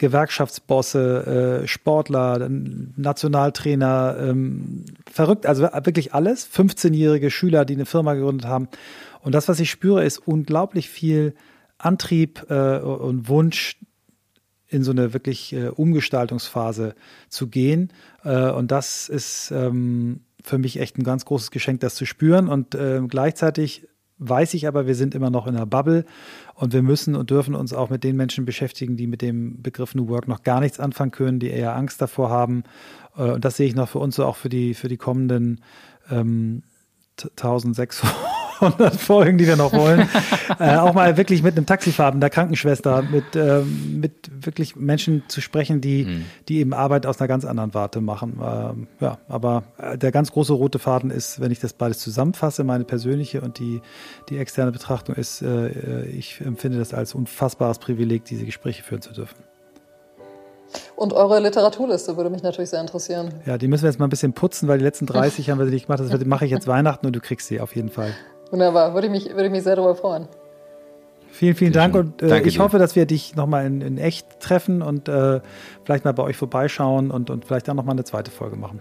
Speaker 1: Gewerkschaftsbosse, äh, Sportler, Nationaltrainer, ähm, verrückt, also wirklich alles. 15-jährige Schüler, die eine Firma gegründet haben. Und das, was ich spüre, ist unglaublich viel Antrieb äh, und Wunsch, in so eine wirklich äh, Umgestaltungsphase zu gehen. Äh, und das ist ähm, für mich echt ein ganz großes Geschenk, das zu spüren. Und äh, gleichzeitig weiß ich aber, wir sind immer noch in einer Bubble und wir müssen und dürfen uns auch mit den Menschen beschäftigen, die mit dem Begriff New Work noch gar nichts anfangen können, die eher Angst davor haben. Äh, und das sehe ich noch für uns so auch für die, für die kommenden ähm, 1600 100 Folgen, die wir noch wollen. äh, auch mal wirklich mit einem Taxifahrer, der Krankenschwester, mit, ähm, mit wirklich Menschen zu sprechen, die, mhm. die eben Arbeit aus einer ganz anderen Warte machen. Ähm, ja, aber äh, der ganz große rote Faden ist, wenn ich das beides zusammenfasse, meine persönliche und die, die externe Betrachtung ist, äh, äh ich empfinde das als unfassbares Privileg, diese Gespräche führen zu dürfen.
Speaker 3: Und eure Literaturliste würde mich natürlich sehr interessieren.
Speaker 1: Ja, die müssen wir jetzt mal ein bisschen putzen, weil die letzten 30 haben wir sie nicht gemacht. Das mache ich jetzt Weihnachten und du kriegst sie auf jeden Fall.
Speaker 3: Wunderbar, würde ich mich, würde ich mich sehr darüber freuen.
Speaker 1: Vielen, vielen Dank und äh, ich dir. hoffe, dass wir dich nochmal in, in echt treffen und äh, vielleicht mal bei euch vorbeischauen und, und vielleicht dann nochmal eine zweite Folge machen.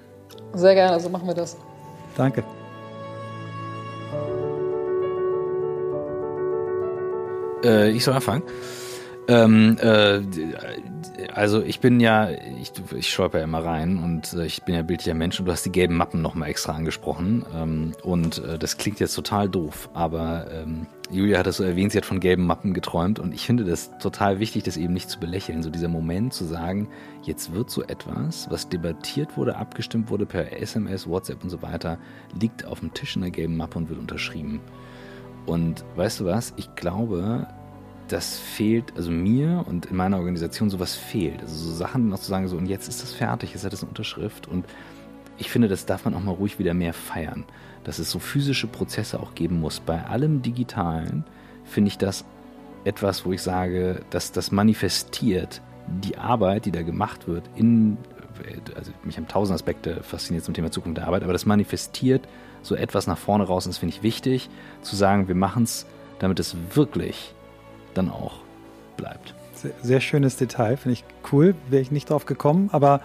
Speaker 3: Sehr gerne, also machen wir das.
Speaker 1: Danke.
Speaker 2: Äh, ich soll anfangen. Ähm, äh, also ich bin ja, ich, ich stolper ja immer rein und äh, ich bin ja bildlicher Mensch und du hast die gelben Mappen nochmal extra angesprochen. Ähm, und äh, das klingt jetzt total doof, aber ähm, Julia hat das so erwähnt, sie hat von gelben Mappen geträumt und ich finde das total wichtig, das eben nicht zu belächeln. So dieser Moment zu sagen, jetzt wird so etwas, was debattiert wurde, abgestimmt wurde per SMS, WhatsApp und so weiter, liegt auf dem Tisch in der gelben Mappe und wird unterschrieben. Und weißt du was? Ich glaube, das fehlt, also mir und in meiner Organisation sowas fehlt. Also so Sachen noch zu sagen, so und jetzt ist das fertig, jetzt hat es eine Unterschrift und ich finde, das darf man auch mal ruhig wieder mehr feiern, dass es so physische Prozesse auch geben muss. Bei allem Digitalen finde ich das etwas, wo ich sage, dass das manifestiert die Arbeit, die da gemacht wird, in, also mich haben tausend Aspekte fasziniert zum Thema Zukunft der Arbeit, aber das manifestiert so etwas nach vorne raus und das finde ich wichtig, zu sagen, wir machen es, damit es wirklich dann auch bleibt.
Speaker 1: Sehr, sehr schönes Detail, finde ich cool. Wäre ich nicht drauf gekommen, aber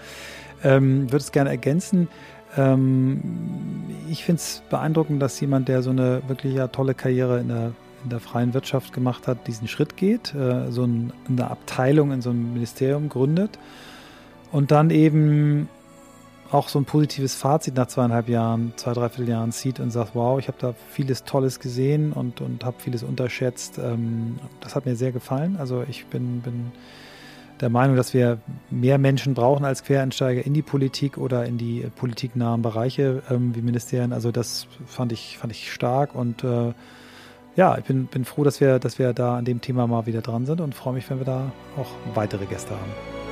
Speaker 1: ähm, würde es gerne ergänzen. Ähm, ich finde es beeindruckend, dass jemand, der so eine wirklich ja, tolle Karriere in der, in der freien Wirtschaft gemacht hat, diesen Schritt geht, äh, so ein, eine Abteilung in so einem Ministerium gründet und dann eben auch so ein positives Fazit nach zweieinhalb Jahren, zwei, dreiviertel Jahren zieht und sagt, wow, ich habe da vieles Tolles gesehen und, und habe vieles unterschätzt. Ähm, das hat mir sehr gefallen. Also ich bin, bin der Meinung, dass wir mehr Menschen brauchen als Quereinsteiger in die Politik oder in die politiknahen Bereiche ähm, wie Ministerien. Also das fand ich, fand ich stark und äh, ja, ich bin, bin froh, dass wir, dass wir da an dem Thema mal wieder dran sind und freue mich, wenn wir da auch weitere Gäste haben.